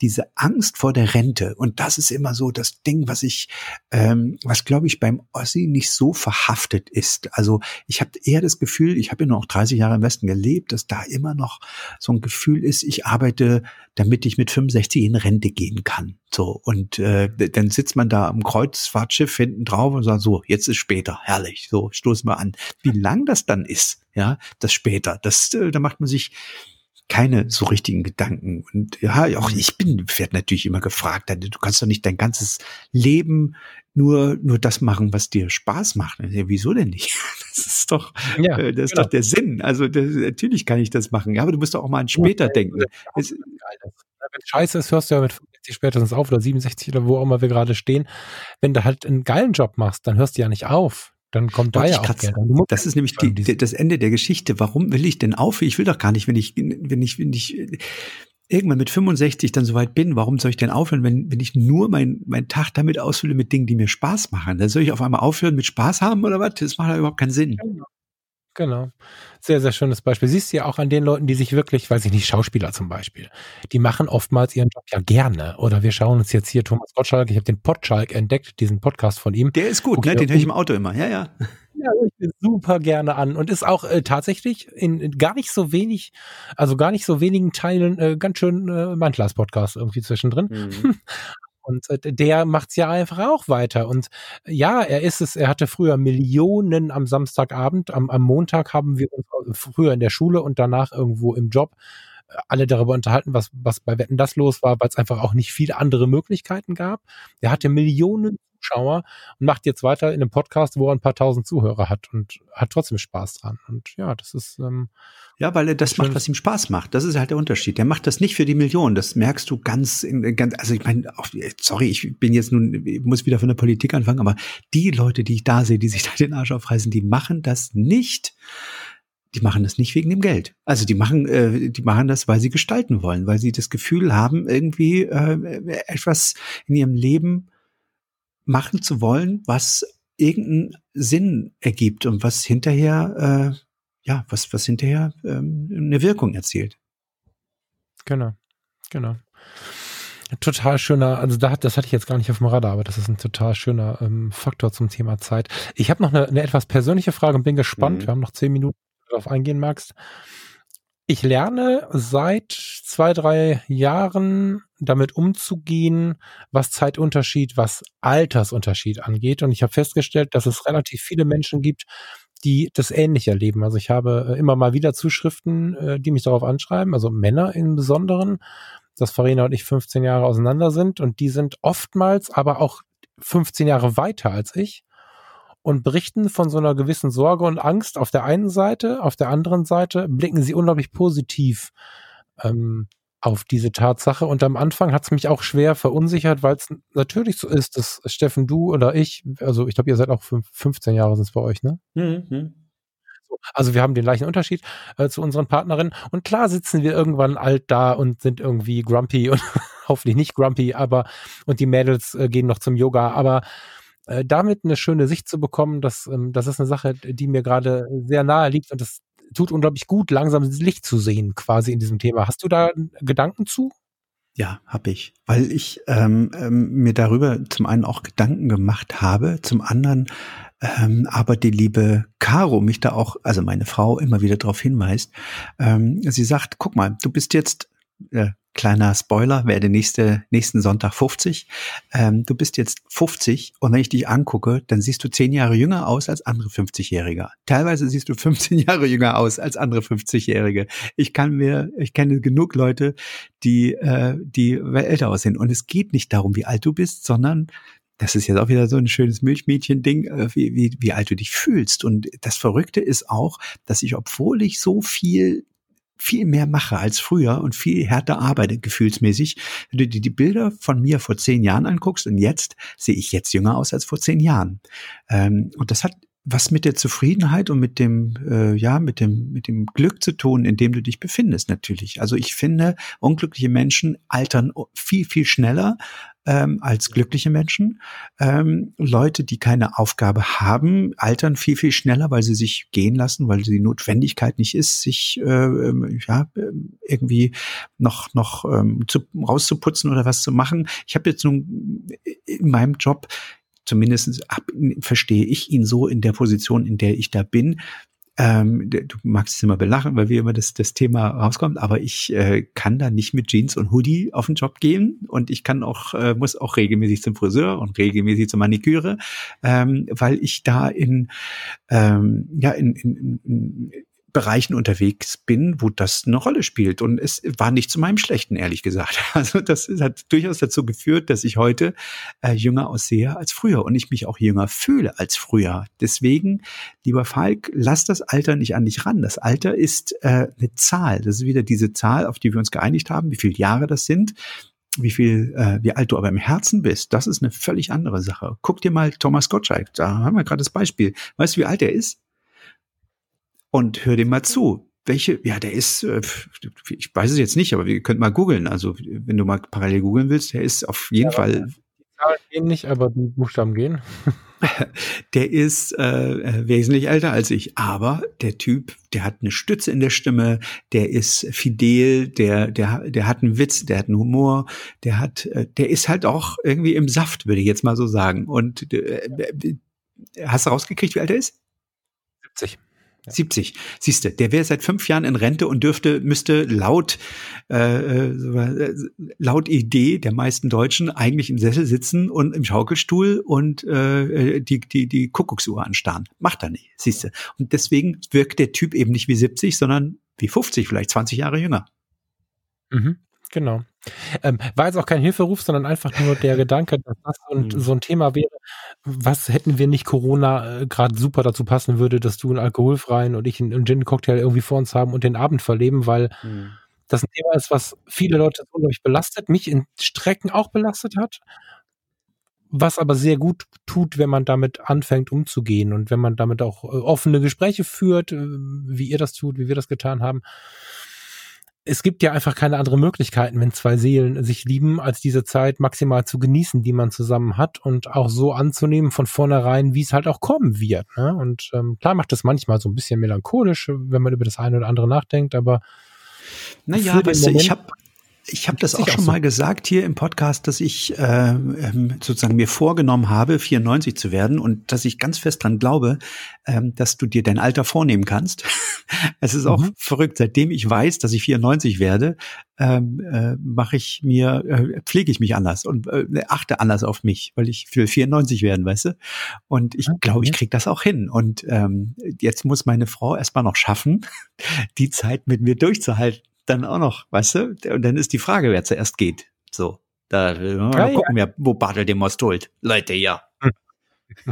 diese Angst vor der Rente. Und das ist immer so das Ding, was ich, ähm, was glaube ich beim Ossi nicht so verhaftet ist. Also ich habe eher das Gefühl, ich habe ja noch 30 Jahre im Westen gelebt, dass da immer noch so ein Gefühl ist, ich arbeite, damit ich mit 65 in Rente gehen kann. So und äh, dann sitzt man da am Kreuzfahrtschiff hinten drauf und sagt so, jetzt ist später, herrlich, so stoßen wir an. Wie lang das dann ist, ja, das später, das, äh, da macht man sich keine so richtigen Gedanken. Und ja, auch ich bin, werde natürlich immer gefragt, du kannst doch nicht dein ganzes Leben nur, nur das machen, was dir Spaß macht. Ja, wieso denn nicht? Das ist doch, ja, äh, das ist genau. doch der Sinn. Also das, natürlich kann ich das machen. Ja, aber du musst doch auch mal an später ja, denken. Es, wenn scheiße ist, hörst du ja mit 65 spätestens auf oder 67 oder wo auch immer wir gerade stehen. Wenn du halt einen geilen Job machst, dann hörst du ja nicht auf. Dann kommt da ja auch Geld. Das ist nämlich die, das Ende der Geschichte. Warum will ich denn auf? Ich will doch gar nicht, wenn ich, wenn ich, wenn ich irgendwann mit 65 dann soweit bin, warum soll ich denn aufhören, wenn, wenn ich nur mein, mein Tag damit ausfülle mit Dingen, die mir Spaß machen? Dann soll ich auf einmal aufhören mit Spaß haben oder was? Das macht ja überhaupt keinen Sinn. Genau. Genau. Sehr, sehr schönes Beispiel. Siehst du ja auch an den Leuten, die sich wirklich, weiß ich nicht, Schauspieler zum Beispiel, die machen oftmals ihren Job ja gerne. Oder wir schauen uns jetzt hier Thomas Gottschalk, ich habe den Podschalk entdeckt, diesen Podcast von ihm. Der ist gut, ne? den höre ich im Auto immer, ja, ja. Ja, ich super gerne an und ist auch äh, tatsächlich in, in gar nicht so wenig, also gar nicht so wenigen Teilen äh, ganz schön äh, mein Podcast irgendwie zwischendrin. Mhm. Und äh, der macht's ja einfach auch weiter. Und äh, ja, er ist es, er hatte früher Millionen am Samstagabend, am, am Montag haben wir uns äh, früher in der Schule und danach irgendwo im Job alle darüber unterhalten, was, was bei Wetten das los war, weil es einfach auch nicht viele andere Möglichkeiten gab. Er hatte Millionen Zuschauer und macht jetzt weiter in einem Podcast, wo er ein paar tausend Zuhörer hat und hat trotzdem Spaß dran. Und ja, das ist. Ähm, ja, weil er das macht, was ihm Spaß macht. Das ist halt der Unterschied. Der macht das nicht für die Millionen. Das merkst du ganz, ganz also ich meine, sorry, ich bin jetzt nun, ich muss wieder von der Politik anfangen, aber die Leute, die ich da sehe, die sich da den Arsch aufreißen, die machen das nicht die machen das nicht wegen dem Geld. Also die machen, äh, die machen das, weil sie gestalten wollen, weil sie das Gefühl haben, irgendwie äh, etwas in ihrem Leben machen zu wollen, was irgendeinen Sinn ergibt und was hinterher, äh, ja, was, was hinterher ähm, eine Wirkung erzielt. Genau, genau. Total schöner, also da, das hatte ich jetzt gar nicht auf dem Radar, aber das ist ein total schöner ähm, Faktor zum Thema Zeit. Ich habe noch eine, eine etwas persönliche Frage und bin gespannt. Mhm. Wir haben noch zehn Minuten, darauf eingehen magst. Ich lerne seit zwei, drei Jahren damit umzugehen, was Zeitunterschied, was Altersunterschied angeht. Und ich habe festgestellt, dass es relativ viele Menschen gibt, die das ähnlich erleben. Also ich habe äh, immer mal wieder Zuschriften, äh, die mich darauf anschreiben, also Männer im Besonderen, dass Farina und ich 15 Jahre auseinander sind und die sind oftmals aber auch 15 Jahre weiter als ich und berichten von so einer gewissen Sorge und Angst auf der einen Seite, auf der anderen Seite blicken sie unglaublich positiv ähm, auf diese Tatsache. Und am Anfang hat es mich auch schwer verunsichert, weil es natürlich so ist, dass Steffen, du oder ich, also ich glaube, ihr seid auch 15 Jahre sind es bei euch, ne? Mhm. Also wir haben den gleichen Unterschied äh, zu unseren Partnerinnen. Und klar sitzen wir irgendwann alt da und sind irgendwie grumpy und hoffentlich nicht grumpy, aber und die Mädels äh, gehen noch zum Yoga. Aber äh, damit eine schöne Sicht zu bekommen, das, ähm, das ist eine Sache, die mir gerade sehr nahe liegt und das tut unglaublich gut, langsam das Licht zu sehen, quasi in diesem Thema. Hast du da Gedanken zu? Ja, habe ich, weil ich ähm, ähm, mir darüber zum einen auch Gedanken gemacht habe, zum anderen ähm, aber die liebe Caro mich da auch, also meine Frau immer wieder darauf hinweist. Ähm, sie sagt, guck mal, du bist jetzt äh, kleiner Spoiler, werde nächste, nächsten Sonntag 50. Ähm, du bist jetzt 50 und wenn ich dich angucke, dann siehst du zehn Jahre jünger aus als andere 50-Jährige. Teilweise siehst du 15 Jahre jünger aus als andere 50-Jährige. Ich kann mir, ich kenne genug Leute, die, äh, die älter aussehen. Und es geht nicht darum, wie alt du bist, sondern das ist jetzt auch wieder so ein schönes Milchmädchen-Ding, äh, wie, wie, wie alt du dich fühlst. Und das Verrückte ist auch, dass ich, obwohl ich so viel viel mehr mache als früher und viel härter arbeite, gefühlsmäßig. Wenn du dir die Bilder von mir vor zehn Jahren anguckst und jetzt, sehe ich jetzt jünger aus als vor zehn Jahren. Ähm, und das hat was mit der Zufriedenheit und mit dem, äh, ja, mit dem, mit dem Glück zu tun, in dem du dich befindest, natürlich. Also ich finde, unglückliche Menschen altern viel, viel schneller ähm, als glückliche Menschen. Ähm, Leute, die keine Aufgabe haben, altern viel, viel schneller, weil sie sich gehen lassen, weil die Notwendigkeit nicht ist, sich äh, ja, irgendwie noch, noch ähm, zu, rauszuputzen oder was zu machen. Ich habe jetzt nun in meinem Job zumindest ab, verstehe ich ihn so in der Position, in der ich da bin. Ähm, du magst es immer belachen, weil wir immer das, das Thema rauskommt, aber ich äh, kann da nicht mit Jeans und Hoodie auf den Job gehen und ich kann auch, äh, muss auch regelmäßig zum Friseur und regelmäßig zur Maniküre, ähm, weil ich da in, ähm, ja, in, in, in Bereichen unterwegs bin, wo das eine Rolle spielt. Und es war nicht zu meinem Schlechten, ehrlich gesagt. Also das hat durchaus dazu geführt, dass ich heute äh, jünger aussehe als früher und ich mich auch jünger fühle als früher. Deswegen, lieber Falk, lass das Alter nicht an dich ran. Das Alter ist äh, eine Zahl. Das ist wieder diese Zahl, auf die wir uns geeinigt haben, wie viele Jahre das sind wie viel, äh, wie alt du aber im Herzen bist, das ist eine völlig andere Sache. Guck dir mal Thomas Gottschalk, da haben wir gerade das Beispiel. Weißt du, wie alt er ist? Und hör dem mal zu. Welche, ja, der ist, äh, ich weiß es jetzt nicht, aber wir können mal googeln. Also, wenn du mal parallel googeln willst, der ist auf jeden ja, Fall. Die Zahlen gehen nicht, aber die Buchstaben gehen. der ist äh, äh, wesentlich älter als ich, aber der Typ, der hat eine Stütze in der Stimme, der ist fidel, der, der, der hat einen Witz, der hat einen Humor, der hat, äh, der ist halt auch irgendwie im Saft, würde ich jetzt mal so sagen. Und äh, hast du rausgekriegt, wie alt er ist? 70. 70. Siehst du, der wäre seit fünf Jahren in Rente und dürfte, müsste laut, äh, äh, laut Idee der meisten Deutschen eigentlich im Sessel sitzen und im Schaukelstuhl und äh, die, die, die Kuckucksuhr anstarren. Macht er nicht, siehst du. Und deswegen wirkt der Typ eben nicht wie 70, sondern wie 50, vielleicht 20 Jahre jünger. Mhm. Genau. Ähm, war jetzt auch kein Hilferuf, sondern einfach nur der Gedanke, dass das so ein, mhm. so ein Thema wäre, was hätten wir nicht Corona äh, gerade super dazu passen würde, dass du einen alkoholfreien und ich einen, einen Gin-Cocktail irgendwie vor uns haben und den Abend verleben, weil mhm. das ein Thema ist, was viele Leute unglaublich belastet, mich in Strecken auch belastet hat, was aber sehr gut tut, wenn man damit anfängt umzugehen und wenn man damit auch äh, offene Gespräche führt, äh, wie ihr das tut, wie wir das getan haben es gibt ja einfach keine andere Möglichkeiten, wenn zwei Seelen sich lieben, als diese Zeit maximal zu genießen, die man zusammen hat und auch so anzunehmen von vornherein, wie es halt auch kommen wird. Ne? Und ähm, klar macht das manchmal so ein bisschen melancholisch, wenn man über das eine oder andere nachdenkt, aber naja, weißt du, ich habe ich habe das auch schon so. mal gesagt hier im Podcast, dass ich äh, ähm, sozusagen mir vorgenommen habe, 94 zu werden und dass ich ganz fest dran glaube, ähm, dass du dir dein Alter vornehmen kannst. es ist auch mhm. verrückt, seitdem ich weiß, dass ich 94 werde, ähm, äh, mache ich mir, äh, pflege ich mich anders und äh, achte anders auf mich, weil ich will 94 werden, weißt du? Und ich okay. glaube, ich krieg das auch hin. Und ähm, jetzt muss meine Frau erstmal noch schaffen, die Zeit mit mir durchzuhalten dann auch noch, weißt du? Und dann ist die Frage, wer zuerst geht. So. Da mal ja, gucken wir, wo Bartel den Most holt. Leute, ja.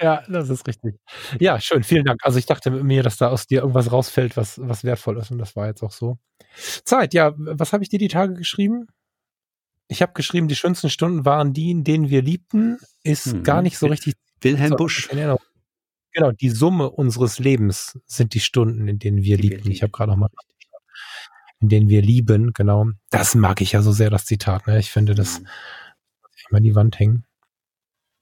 ja, das ist richtig. Ja, schön, vielen Dank. Also ich dachte mir, dass da aus dir irgendwas rausfällt, was, was wertvoll ist und das war jetzt auch so. Zeit, ja, was habe ich dir die Tage geschrieben? Ich habe geschrieben, die schönsten Stunden waren die, in denen wir liebten, ist hm. gar nicht so richtig. Wilhelm Busch. Genau, die Summe unseres Lebens sind die Stunden, in denen wir liebten. Ich habe gerade noch mal in denen wir lieben, genau. Das mag ich ja so sehr, das Zitat. Ne? Ich finde, das mhm. mal die Wand hängen.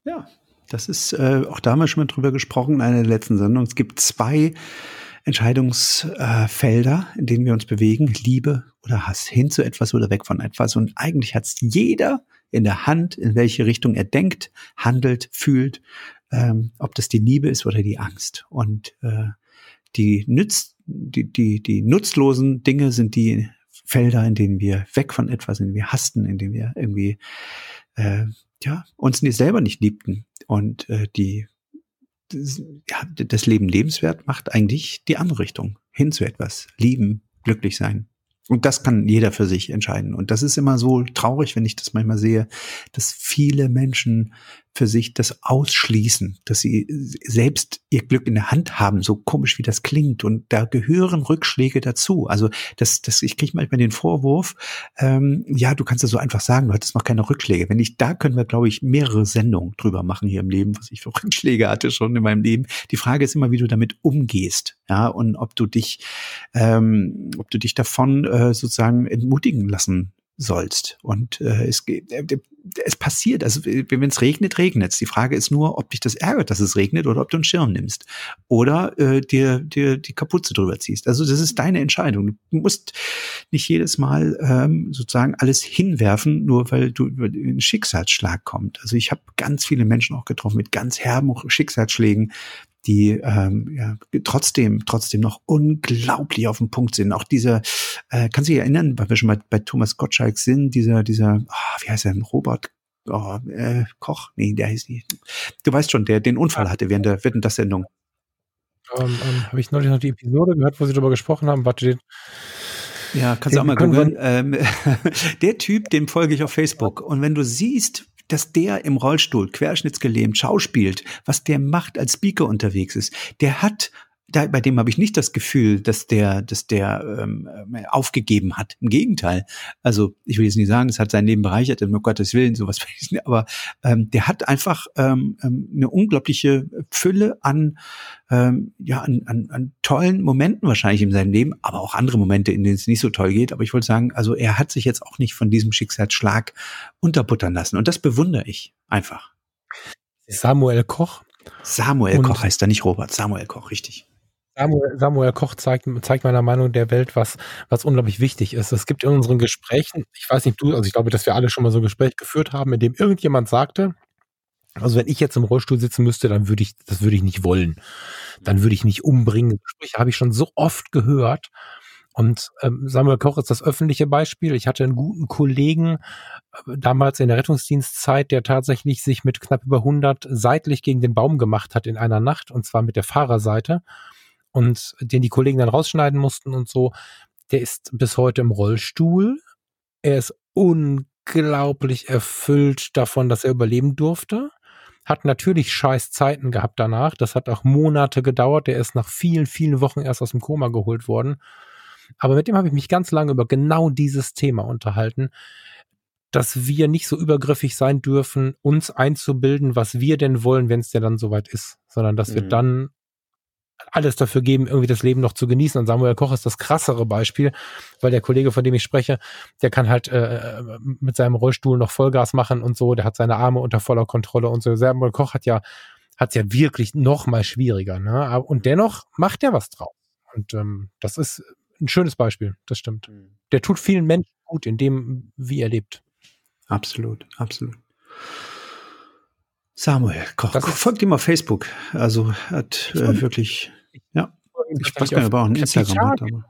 Ja, das ist, äh, auch da haben wir schon mal drüber gesprochen in einer der letzten Sendungen. Es gibt zwei Entscheidungsfelder, äh, in denen wir uns bewegen. Liebe oder Hass. Hin zu etwas oder weg von etwas. Und eigentlich hat es jeder in der Hand, in welche Richtung er denkt, handelt, fühlt, ähm, ob das die Liebe ist oder die Angst. Und äh, die nützt die, die, die nutzlosen Dinge sind die Felder, in denen wir weg von etwas, in denen wir hassten, in denen wir irgendwie äh, ja, uns selber nicht liebten. Und äh, die das, ja, das Leben lebenswert macht eigentlich die andere Richtung. Hin zu etwas. Lieben, glücklich sein. Und das kann jeder für sich entscheiden. Und das ist immer so traurig, wenn ich das manchmal sehe, dass viele Menschen für sich das ausschließen, dass sie selbst ihr Glück in der Hand haben, so komisch wie das klingt. Und da gehören Rückschläge dazu. Also das, das, ich kriege manchmal den Vorwurf, ähm, ja, du kannst ja so einfach sagen, du hattest noch keine Rückschläge. Wenn ich, da können wir, glaube ich, mehrere Sendungen drüber machen hier im Leben, was ich für Rückschläge hatte schon in meinem Leben. Die Frage ist immer, wie du damit umgehst, ja, und ob du dich, ähm, ob du dich davon äh, sozusagen entmutigen lassen sollst. Und äh, es, äh, es passiert, also wenn es regnet, regnet es. Die Frage ist nur, ob dich das ärgert, dass es regnet oder ob du einen Schirm nimmst oder äh, dir, dir die Kapuze drüber ziehst. Also das ist deine Entscheidung. Du musst nicht jedes Mal ähm, sozusagen alles hinwerfen, nur weil du über einen Schicksalsschlag kommt. Also ich habe ganz viele Menschen auch getroffen mit ganz herben Schicksalsschlägen, die ähm, ja, trotzdem, trotzdem noch unglaublich auf dem Punkt sind. Auch dieser, äh, kannst du dich erinnern, weil wir schon mal bei Thomas Gottschalk sind, dieser, dieser, oh, wie heißt er Robert oh, äh, Koch? Nee, der heißt nicht. Du weißt schon, der den Unfall hatte während der Wetten das Sendung. Ähm, ähm, Habe ich neulich noch die Episode gehört, wo sie darüber gesprochen haben. Warte, den, ja, kannst du auch mal googeln. Ähm, der Typ, dem folge ich auf Facebook. Und wenn du siehst, dass der im Rollstuhl, querschnittsgelähmt, schauspielt, was der macht als Speaker unterwegs ist. Der hat da, bei dem habe ich nicht das Gefühl, dass der, dass der ähm, äh, aufgegeben hat. Im Gegenteil. Also ich will jetzt nicht sagen, es hat sein Leben bereichert, um Gottes Willen, sowas, aber ähm, der hat einfach ähm, ähm, eine unglaubliche Fülle an, ähm, ja, an, an, an tollen Momenten wahrscheinlich in seinem Leben, aber auch andere Momente, in denen es nicht so toll geht. Aber ich wollte sagen, also er hat sich jetzt auch nicht von diesem Schicksalsschlag unterbuttern lassen. Und das bewundere ich einfach. Samuel Koch. Samuel und Koch heißt er, nicht Robert. Samuel Koch, richtig. Samuel, Samuel Koch zeigt, zeigt meiner Meinung der Welt, was, was unglaublich wichtig ist. Es gibt in unseren Gesprächen, ich weiß nicht, du, also ich glaube, dass wir alle schon mal so ein Gespräch geführt haben, in dem irgendjemand sagte, also wenn ich jetzt im Rollstuhl sitzen müsste, dann würde ich, das würde ich nicht wollen. Dann würde ich mich umbringen. Gespräche habe ich schon so oft gehört. Und ähm, Samuel Koch ist das öffentliche Beispiel. Ich hatte einen guten Kollegen äh, damals in der Rettungsdienstzeit, der tatsächlich sich mit knapp über 100 seitlich gegen den Baum gemacht hat in einer Nacht, und zwar mit der Fahrerseite und den die Kollegen dann rausschneiden mussten und so, der ist bis heute im Rollstuhl. Er ist unglaublich erfüllt davon, dass er überleben durfte. Hat natürlich scheiß Zeiten gehabt danach. Das hat auch Monate gedauert. Der ist nach vielen, vielen Wochen erst aus dem Koma geholt worden. Aber mit dem habe ich mich ganz lange über genau dieses Thema unterhalten, dass wir nicht so übergriffig sein dürfen, uns einzubilden, was wir denn wollen, wenn es ja dann soweit ist, sondern dass mhm. wir dann alles dafür geben, irgendwie das Leben noch zu genießen. Und Samuel Koch ist das krassere Beispiel, weil der Kollege, von dem ich spreche, der kann halt äh, mit seinem Rollstuhl noch Vollgas machen und so, der hat seine Arme unter voller Kontrolle und so. Samuel Koch hat ja hat ja wirklich noch mal schwieriger, ne? Und dennoch macht er was drauf. Und ähm, das ist ein schönes Beispiel, das stimmt. Mhm. Der tut vielen Menschen gut in dem, wie er lebt. Absolut, absolut. Samuel Koch. Das folgt ihm auf Facebook. Also hat äh, wirklich, ja. Ich weiß gar nicht, ob er auch ein Instagram hat. Aber.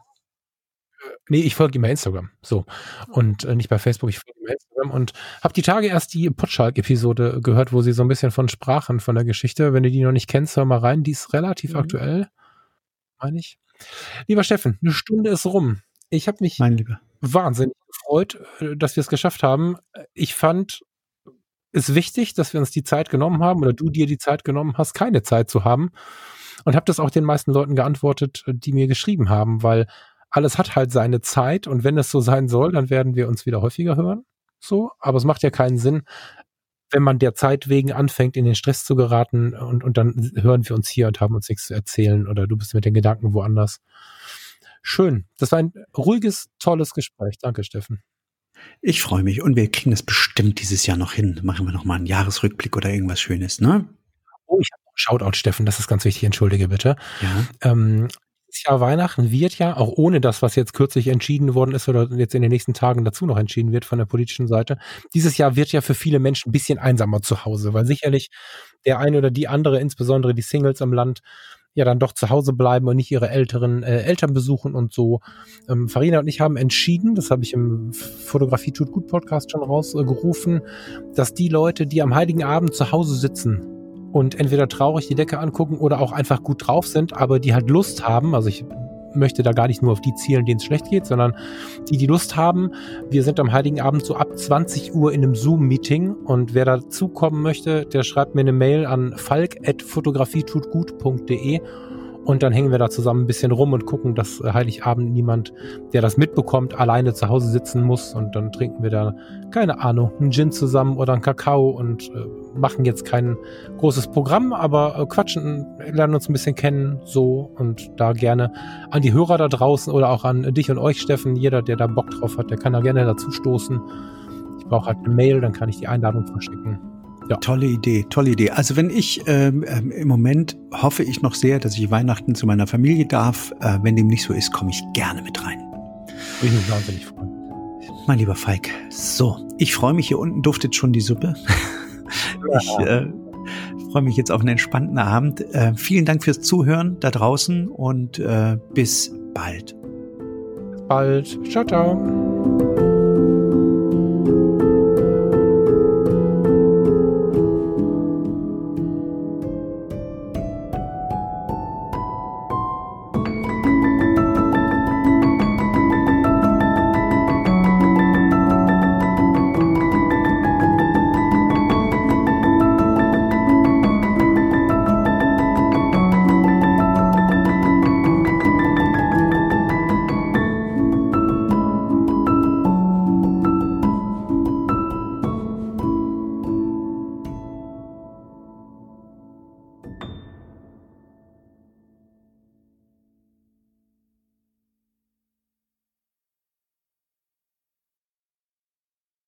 Nee, ich folge ihm bei Instagram. So. Und äh, nicht bei Facebook, ich folge ihm bei Instagram. Und habe die Tage erst die Potschalk-Episode gehört, wo sie so ein bisschen von sprachen, von der Geschichte. Wenn du die noch nicht kennst, hör mal rein. Die ist relativ mhm. aktuell, meine ich. Lieber Steffen, eine Stunde ist rum. Ich habe mich wahnsinnig gefreut, äh, dass wir es geschafft haben. Ich fand ist wichtig, dass wir uns die Zeit genommen haben oder du dir die Zeit genommen hast, keine Zeit zu haben. Und habe das auch den meisten Leuten geantwortet, die mir geschrieben haben, weil alles hat halt seine Zeit und wenn es so sein soll, dann werden wir uns wieder häufiger hören. So, aber es macht ja keinen Sinn, wenn man der Zeit wegen anfängt, in den Stress zu geraten und, und dann hören wir uns hier und haben uns nichts zu erzählen oder du bist mit den Gedanken woanders. Schön. Das war ein ruhiges, tolles Gespräch. Danke, Steffen. Ich freue mich und wir kriegen das bestimmt dieses Jahr noch hin. Machen wir noch mal einen Jahresrückblick oder irgendwas Schönes, ne? Oh, ich habe Shoutout, Steffen, das ist ganz wichtig, entschuldige bitte. Ja. Ähm, dieses Jahr Weihnachten wird ja, auch ohne das, was jetzt kürzlich entschieden worden ist oder jetzt in den nächsten Tagen dazu noch entschieden wird von der politischen Seite, dieses Jahr wird ja für viele Menschen ein bisschen einsamer zu Hause, weil sicherlich der eine oder die andere, insbesondere die Singles im Land, ja dann doch zu Hause bleiben und nicht ihre älteren äh, Eltern besuchen und so. Ähm, Farina und ich haben entschieden, das habe ich im Fotografie tut gut Podcast schon rausgerufen, äh, dass die Leute, die am Heiligen Abend zu Hause sitzen und entweder traurig die Decke angucken oder auch einfach gut drauf sind, aber die halt Lust haben, also ich möchte da gar nicht nur auf die zielen, denen es schlecht geht, sondern die, die Lust haben. Wir sind am Heiligen Abend so ab 20 Uhr in einem Zoom-Meeting und wer dazukommen möchte, der schreibt mir eine Mail an falk.fotografietutgut.de und dann hängen wir da zusammen ein bisschen rum und gucken, dass äh, Heiligabend niemand, der das mitbekommt, alleine zu Hause sitzen muss. Und dann trinken wir da, keine Ahnung, einen Gin zusammen oder einen Kakao und äh, machen jetzt kein großes Programm, aber äh, quatschen, lernen uns ein bisschen kennen, so. Und da gerne an die Hörer da draußen oder auch an dich und euch, Steffen. Jeder, der da Bock drauf hat, der kann da gerne dazu stoßen. Ich brauche halt eine Mail, dann kann ich die Einladung verschicken. Ja. Tolle Idee, tolle Idee. Also wenn ich ähm, ähm, im Moment hoffe ich noch sehr, dass ich Weihnachten zu meiner Familie darf. Äh, wenn dem nicht so ist, komme ich gerne mit rein. Ich mich wahnsinnig freuen. Mein lieber Falk, so, ich freue mich, hier unten duftet schon die Suppe. Ich äh, freue mich jetzt auf einen entspannten Abend. Äh, vielen Dank fürs Zuhören da draußen und äh, bis bald. Bis bald. Ciao, ciao.